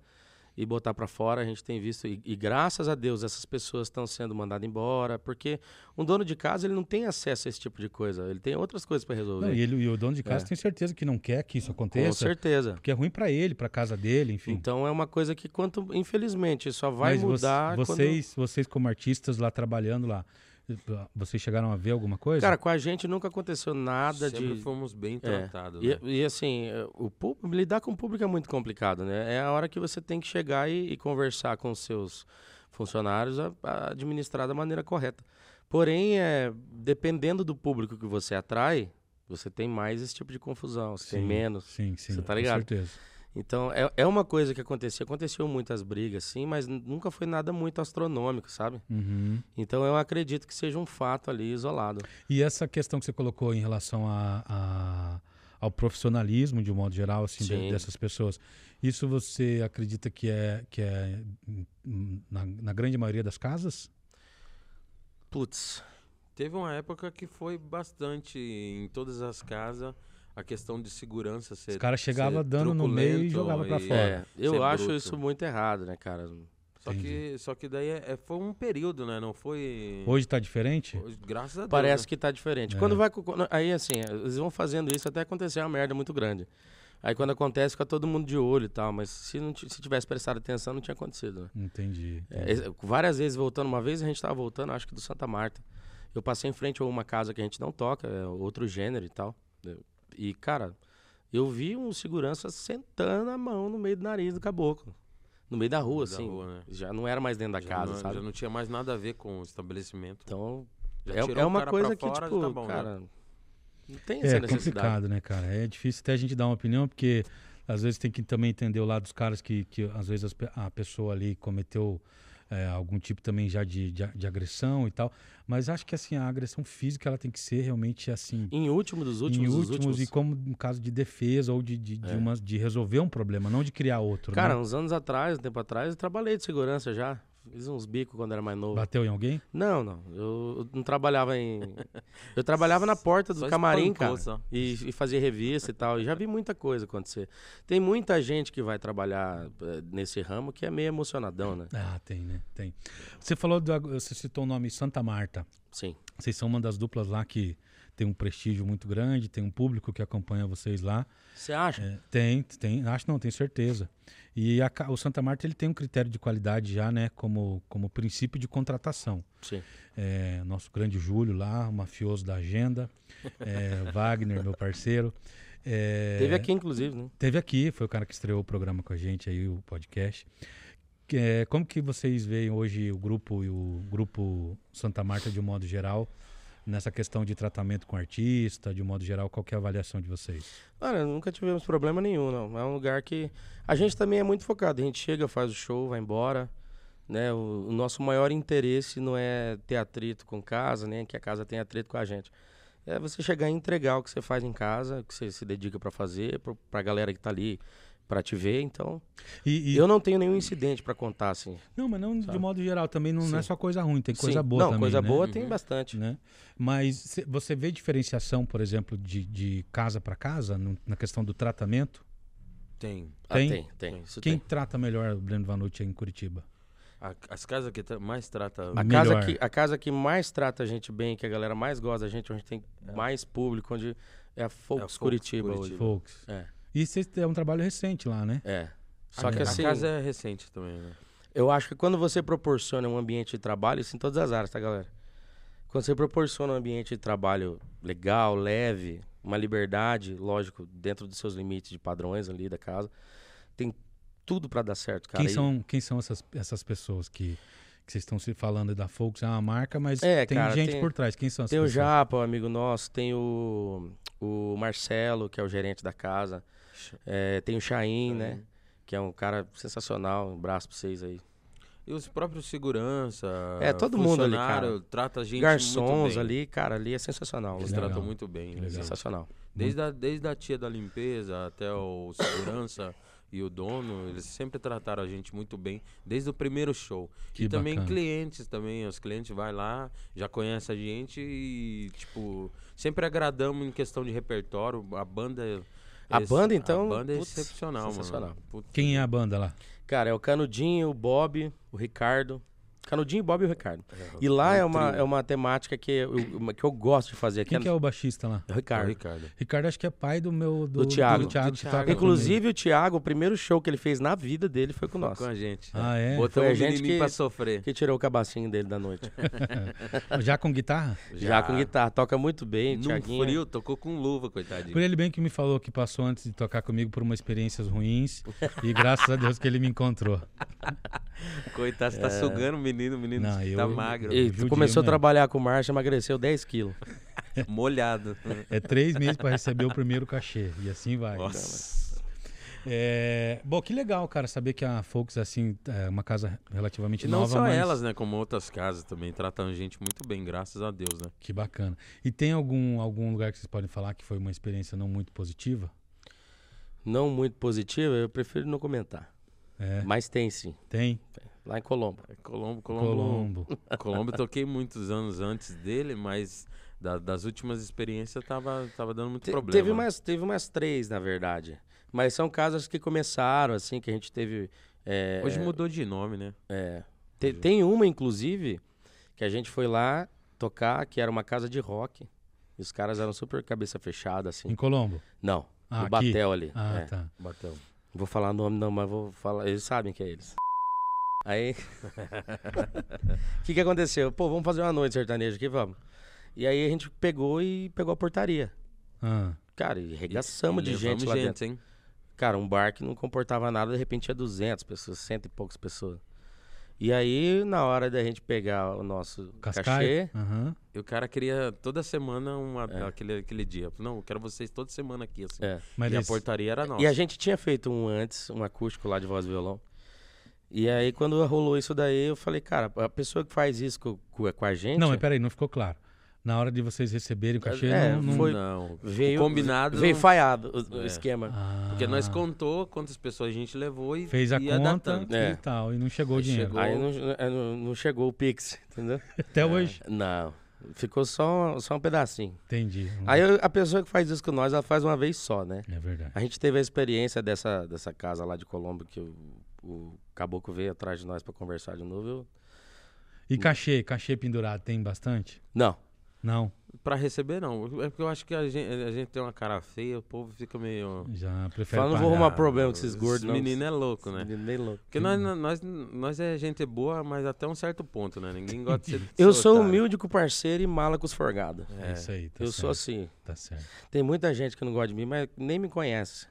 B: e botar pra fora. A gente tem visto e, e graças a Deus essas pessoas estão sendo mandadas embora, porque um dono de casa ele não tem acesso a esse tipo de coisa. Ele tem outras coisas para resolver.
A: Não, e, ele, e o dono de casa
B: É.
A: tem certeza que não quer que isso
B: Com
A: aconteça,
B: certeza.
A: porque é ruim pra ele, pra casa dele, enfim.
B: Então é uma coisa que quanto infelizmente só vai
A: Mas
B: mudar quando-
A: vocês, vocês como artistas lá trabalhando lá, vocês chegaram a ver alguma coisa?
B: Cara, com a gente nunca aconteceu nada
C: Sempre
B: de
C: fomos bem
B: É.
C: tratados,
B: E,
C: né?
B: e, assim, eh, o público, lidar com o público é muito complicado, né? É a hora que você tem que chegar e, e conversar com os seus funcionários a, a administrar da maneira correta. Porém, é, dependendo do público que você atrai, você tem mais esse tipo de confusão, você tem
A: Sim,
B: menos.
A: Sim, sim.
B: Você tá
A: com
B: ligado?
A: certeza.
B: Então, é, é uma coisa que acontecia. Aconteceu muitas brigas, sim, mas nunca foi nada muito astronômico, sabe?
A: Uhum.
B: Então, eu acredito que seja um fato ali isolado.
A: E essa questão que você colocou em relação a, a- ao profissionalismo, de um modo geral, assim, de- dessas pessoas, isso você acredita que é, que é na, na grande maioria das casas?
B: Putz,
C: Teve uma época que foi bastante em todas as casas a questão de segurança ser
A: Os caras chegavam dando no meio e pra
C: e-
A: fora.
B: é, eu
C: ser
B: acho
C: bruto.
B: isso muito errado, né, cara?
C: Só que, só que daí é- é- foi um período, né? Não foi.
A: Hoje tá diferente?
C: Hoje, graças a Deus.
B: Parece
C: né?
B: que tá diferente.
A: É.
B: Quando vai. Aí, assim, eles vão fazendo isso até acontecer uma merda muito grande. Aí, quando acontece, fica todo mundo de olho e tal. Mas se, não, se tivesse prestado atenção, não tinha acontecido, né?
A: Entendi.
B: É, esse- várias vezes voltando, uma vez a gente tava voltando, acho que do Santa Marta. Eu passei em frente a uma casa que a gente não toca, é outro gênero e tal. E, cara, eu vi um segurança sentando a mão no meio do nariz do caboclo. No meio da rua,
C: meio da
B: assim.
C: rua, né?
B: Já não era mais dentro da
C: já
B: casa,
C: não,
B: sabe?
C: Já não tinha mais nada a ver com o estabelecimento.
B: Então,
C: Já
B: é,
C: tirou
B: é
C: o
B: uma
C: cara
B: coisa
C: pra
B: que,
C: fora,
B: tipo,
C: tá bom, né?
B: cara, não tem essa
A: É
B: necessidade.
A: complicado, né, cara? É difícil até a gente dar uma opinião, porque às vezes tem que também entender o lado dos caras que, que às vezes a pessoa ali cometeu é, algum tipo também já de, de, de agressão e tal. Mas acho que assim, a agressão física ela tem que ser realmente assim.
B: Em último dos últimos,
A: em
B: dos
A: últimos,
B: últimos.
A: e como no caso de defesa ou de, de, de,
B: É.
A: uma, de resolver um problema, não de criar outro.
B: Cara,
A: né?
B: uns anos atrás, um tempo atrás, eu trabalhei de segurança já. Fiz uns bicos quando era mais novo.
A: Bateu em alguém?
B: Não, não. Eu eu não trabalhava em. Eu trabalhava na porta do
C: Só
B: camarim,
C: espancou,
B: cara. E, e fazia revista e tal. E já vi muita coisa acontecer. Tem muita gente que vai trabalhar eh, nesse ramo que é meio emocionadão, né?
A: Ah, tem, né? Tem. Você falou, do, você citou o nome Santa Marta.
B: Sim.
A: Vocês são uma das duplas lá que tem um prestígio muito grande, tem um público que acompanha vocês lá.
B: Você acha?
A: É, tem, tem, acho não, tenho certeza. E a o Santa Marta ele tem um critério de qualidade já, né, como, como princípio de contratação.
B: Sim.
A: É, nosso grande Júlio lá, mafioso da agenda, é, *laughs* Wagner, meu parceiro. é,
B: Teve aqui, inclusive, né?
A: Teve aqui, foi o cara que estreou o programa com a gente aí, o podcast. É, como que vocês veem hoje o grupo e o grupo Santa Marta de um modo geral nessa questão de tratamento com artista, de um modo geral, qual é a avaliação de vocês?
B: Olha, nunca tivemos problema nenhum, não. É um lugar que. A gente também é muito focado. A gente chega, faz o show, vai embora. Né? O, o nosso maior interesse não é ter atrito com casa, nem que a casa tenha atrito com a gente. É você chegar e entregar o que você faz em casa, o que você se dedica pra fazer, pro- pra galera que tá ali pra te ver. Então,
A: E, e-
B: eu não tenho nenhum incidente pra contar, assim.
A: Não, mas não de
B: Sabe?
A: modo geral. Também não, não é só coisa ruim, tem coisa
B: Sim.
A: boa
B: Não,
A: também.
B: coisa
A: né?
B: boa tem
C: Uhum.
B: bastante.
A: né? Mas cê- você vê diferenciação, por exemplo, de, de casa para casa, no- na questão do tratamento?
C: Tem.
B: Ah,
A: Tem?
B: tem, tem. Isso
A: Quem
B: tem.
A: trata melhor o Breno Vanucci aí em Curitiba?
C: A- as casas que tra- mais trata
B: A
A: Melhor.
B: casa, que, a casa que mais trata a gente bem, que a galera mais gosta da gente, onde tem mais público, onde é a Folks
C: Folks
B: Curitiba,
C: Curitiba.
A: Folks.
B: hoje. É,
A: E têm um trabalho recente lá, né?
B: é. Só
C: a,
B: que
C: a
B: assim,
C: casa é recente também, né?
B: eu acho que quando você proporciona um ambiente de trabalho, isso em todas as áreas, tá, galera? Quando você proporciona um ambiente de trabalho legal, leve, uma liberdade, lógico, dentro dos seus limites de padrões ali da casa, tem tudo pra dar certo, cara.
A: Quem
B: E-
A: são, quem são essas, essas pessoas que, que vocês estão se falando da Folks? É uma marca, mas
B: É,
A: tem
B: cara,
A: gente
B: tem-
A: por trás. Quem são essas
B: Tem o
A: pessoas?
B: Japa, um amigo nosso, tem o, o Marcelo, que é o gerente da casa, é, tem o Chain, né? Que é um cara sensacional, um abraço pra vocês aí.
C: E os próprios segurança.
B: É, todo mundo ali, cara.
C: Trata a gente
B: Garçons ali, cara, ali é sensacional.
C: Eles
A: legal.
C: tratam muito bem.
A: Legal.
B: Sensacional.
C: Desde a, desde a tia da limpeza até o segurança e o dono, eles sempre trataram a gente muito bem, desde o primeiro show.
A: Que
C: e também
A: bacana.
C: clientes também, os clientes vai lá, já conhecem a gente e, tipo, sempre agradamos em questão de repertório. A banda...
B: A
C: esse-
B: banda, então,
C: A banda é
B: putz,
C: excepcional,
B: sensacional.
C: mano.
A: Quem é a banda lá?
B: Cara, é o Canudinho, o Bob, o Ricardo. Canudinho, Bob e o Ricardo.
C: é,
B: E lá
C: um
B: é uma,
C: trio.
B: é uma temática que eu, uma- que eu gosto de fazer.
A: Quem que é o baixista lá?
B: é o
C: É o
B: Ricardo.
C: Ricardo.
A: Ricardo, acho que é pai do meu. Do,
B: Do Thiago.
A: Do Thiago,
C: Do Thiago.
B: Inclusive, o Thiago, o primeiro show que ele fez na vida dele foi com nós.
C: Com a gente.
A: Ah, é?
C: Botamos
B: Foi a gente que-
C: pra sofrer.
B: Que tirou o cabacinho dele da noite. *laughs*
A: Já com guitarra?
B: Já, com guitarra, toca muito bem,
C: No
B: Thiaguinho.
C: frio, tocou com luva, coitadinho.
A: Por ele bem que me falou que passou antes de tocar comigo por umas experiências ruins. e graças a Deus que ele me encontrou. *laughs*
C: Coitado, você tá sugando o menino, o menino
A: Não,
C: tá
A: eu-
C: magro,
B: E tu começou a
A: mesmo.
B: trabalhar com marcha, emagreceu 10 quilos. *laughs*
C: molhado.
A: É três meses para receber o primeiro cachê. E assim vai.
C: Nossa.
A: É, bom, que legal, cara, saber que a Folks, assim, é uma casa relativamente
C: E não
A: nova,
C: só
A: mas
C: elas, né? Como outras casas também tratam a gente muito bem, graças a Deus, né?
A: que bacana. E tem algum, algum lugar que vocês podem falar que foi uma experiência não muito positiva?
B: Não muito positiva, eu prefiro não comentar.
A: É,
B: Mas tem sim,
A: tem.
B: lá em Colombo.
C: É Colombo, Colombo.
A: Colombo. *laughs*
C: Colombo eu toquei muitos anos antes dele, mas da- das últimas experiências tava, tava dando muito
B: Te-
C: problema.
B: Teve umas, teve umas três, na verdade. Mas são casas que começaram, assim, que a gente teve. é,
C: Hoje mudou de nome, né?
B: é, te- tem uma, inclusive, que a gente foi lá tocar, que era uma casa de rock. E os caras eram super cabeça fechada, assim.
A: Em Colombo?
B: Não,
A: Ah,
B: no
A: aqui?
B: Batel ali.
A: Ah,
B: é.
A: tá.
C: Bateu.
B: Não Vou falar o nome não, mas vou falar. Eles sabem que é eles. Aí. O *laughs* que, que aconteceu? Pô, vamos fazer uma noite sertaneja aqui, vamos. E aí a gente pegou e pegou a portaria.
A: Ah,
B: Cara, e regaçamos
C: E
B: de gente lá dentro.
C: hein?
B: Cara, um bar que não comportava nada, de repente tinha 200 pessoas, cento e poucas pessoas. E aí, na hora da gente pegar o nosso
A: Cascaio?
B: cachê.
C: E o cara queria toda semana uma,
B: É.
C: aquele, aquele dia. Não, eu quero vocês toda semana aqui, assim.
B: é.
A: Mas
C: e a
A: eles-
C: portaria era nossa.
B: E a gente tinha feito um antes, um acústico lá de voz e violão. E aí, quando rolou isso daí, eu falei, cara, a pessoa que faz isso com, com- com a gente.
A: Não, mas peraí, não ficou claro. Na hora de vocês receberem o cachê,
B: É,
A: não... não...
B: foi-
C: Não,
B: veio,
C: combinado.
B: Veio falhado o, o
C: É.
B: esquema.
A: Ah,
C: Porque nós contou quantas pessoas a gente levou e
A: Fez a
C: ia
A: conta.
B: É.
A: e tal, e não chegou o dinheiro.
C: chegou.
B: Aí não, é, não- não chegou o Pix, *laughs* entendeu?
A: Até hoje.
B: Não. Ficou só, só um pedacinho.
A: Entendi.
B: Aí eu- a pessoa que faz isso com nós, ela faz uma vez só, né?
A: É verdade.
B: A gente teve a experiência dessa, dessa casa lá de Colombo, que o, o caboclo veio atrás de nós pra conversar de novo. eu-
A: E cachê, cachê pendurado, tem bastante?
B: Não.
A: Não,
C: Pra receber, não. É porque eu acho que a gente, a gente tem uma cara feia, o povo fica meio.
A: já prefere
B: Fala, não vou arrumar problema com esses gordos,
C: Esse
B: não.
C: menino é louco, né?
B: Menino nem louco.
C: Porque nós, nós, nós é gente boa, mas até um certo ponto, né? Ninguém gosta de ser. *laughs*
B: Eu sou
C: otário.
B: humilde com o parceiro e mala com os forgados.
A: É isso aí, tá
B: eu
A: certo.
B: sou assim.
A: Tá certo.
B: Tem muita gente que não gosta de mim, mas nem me conhece.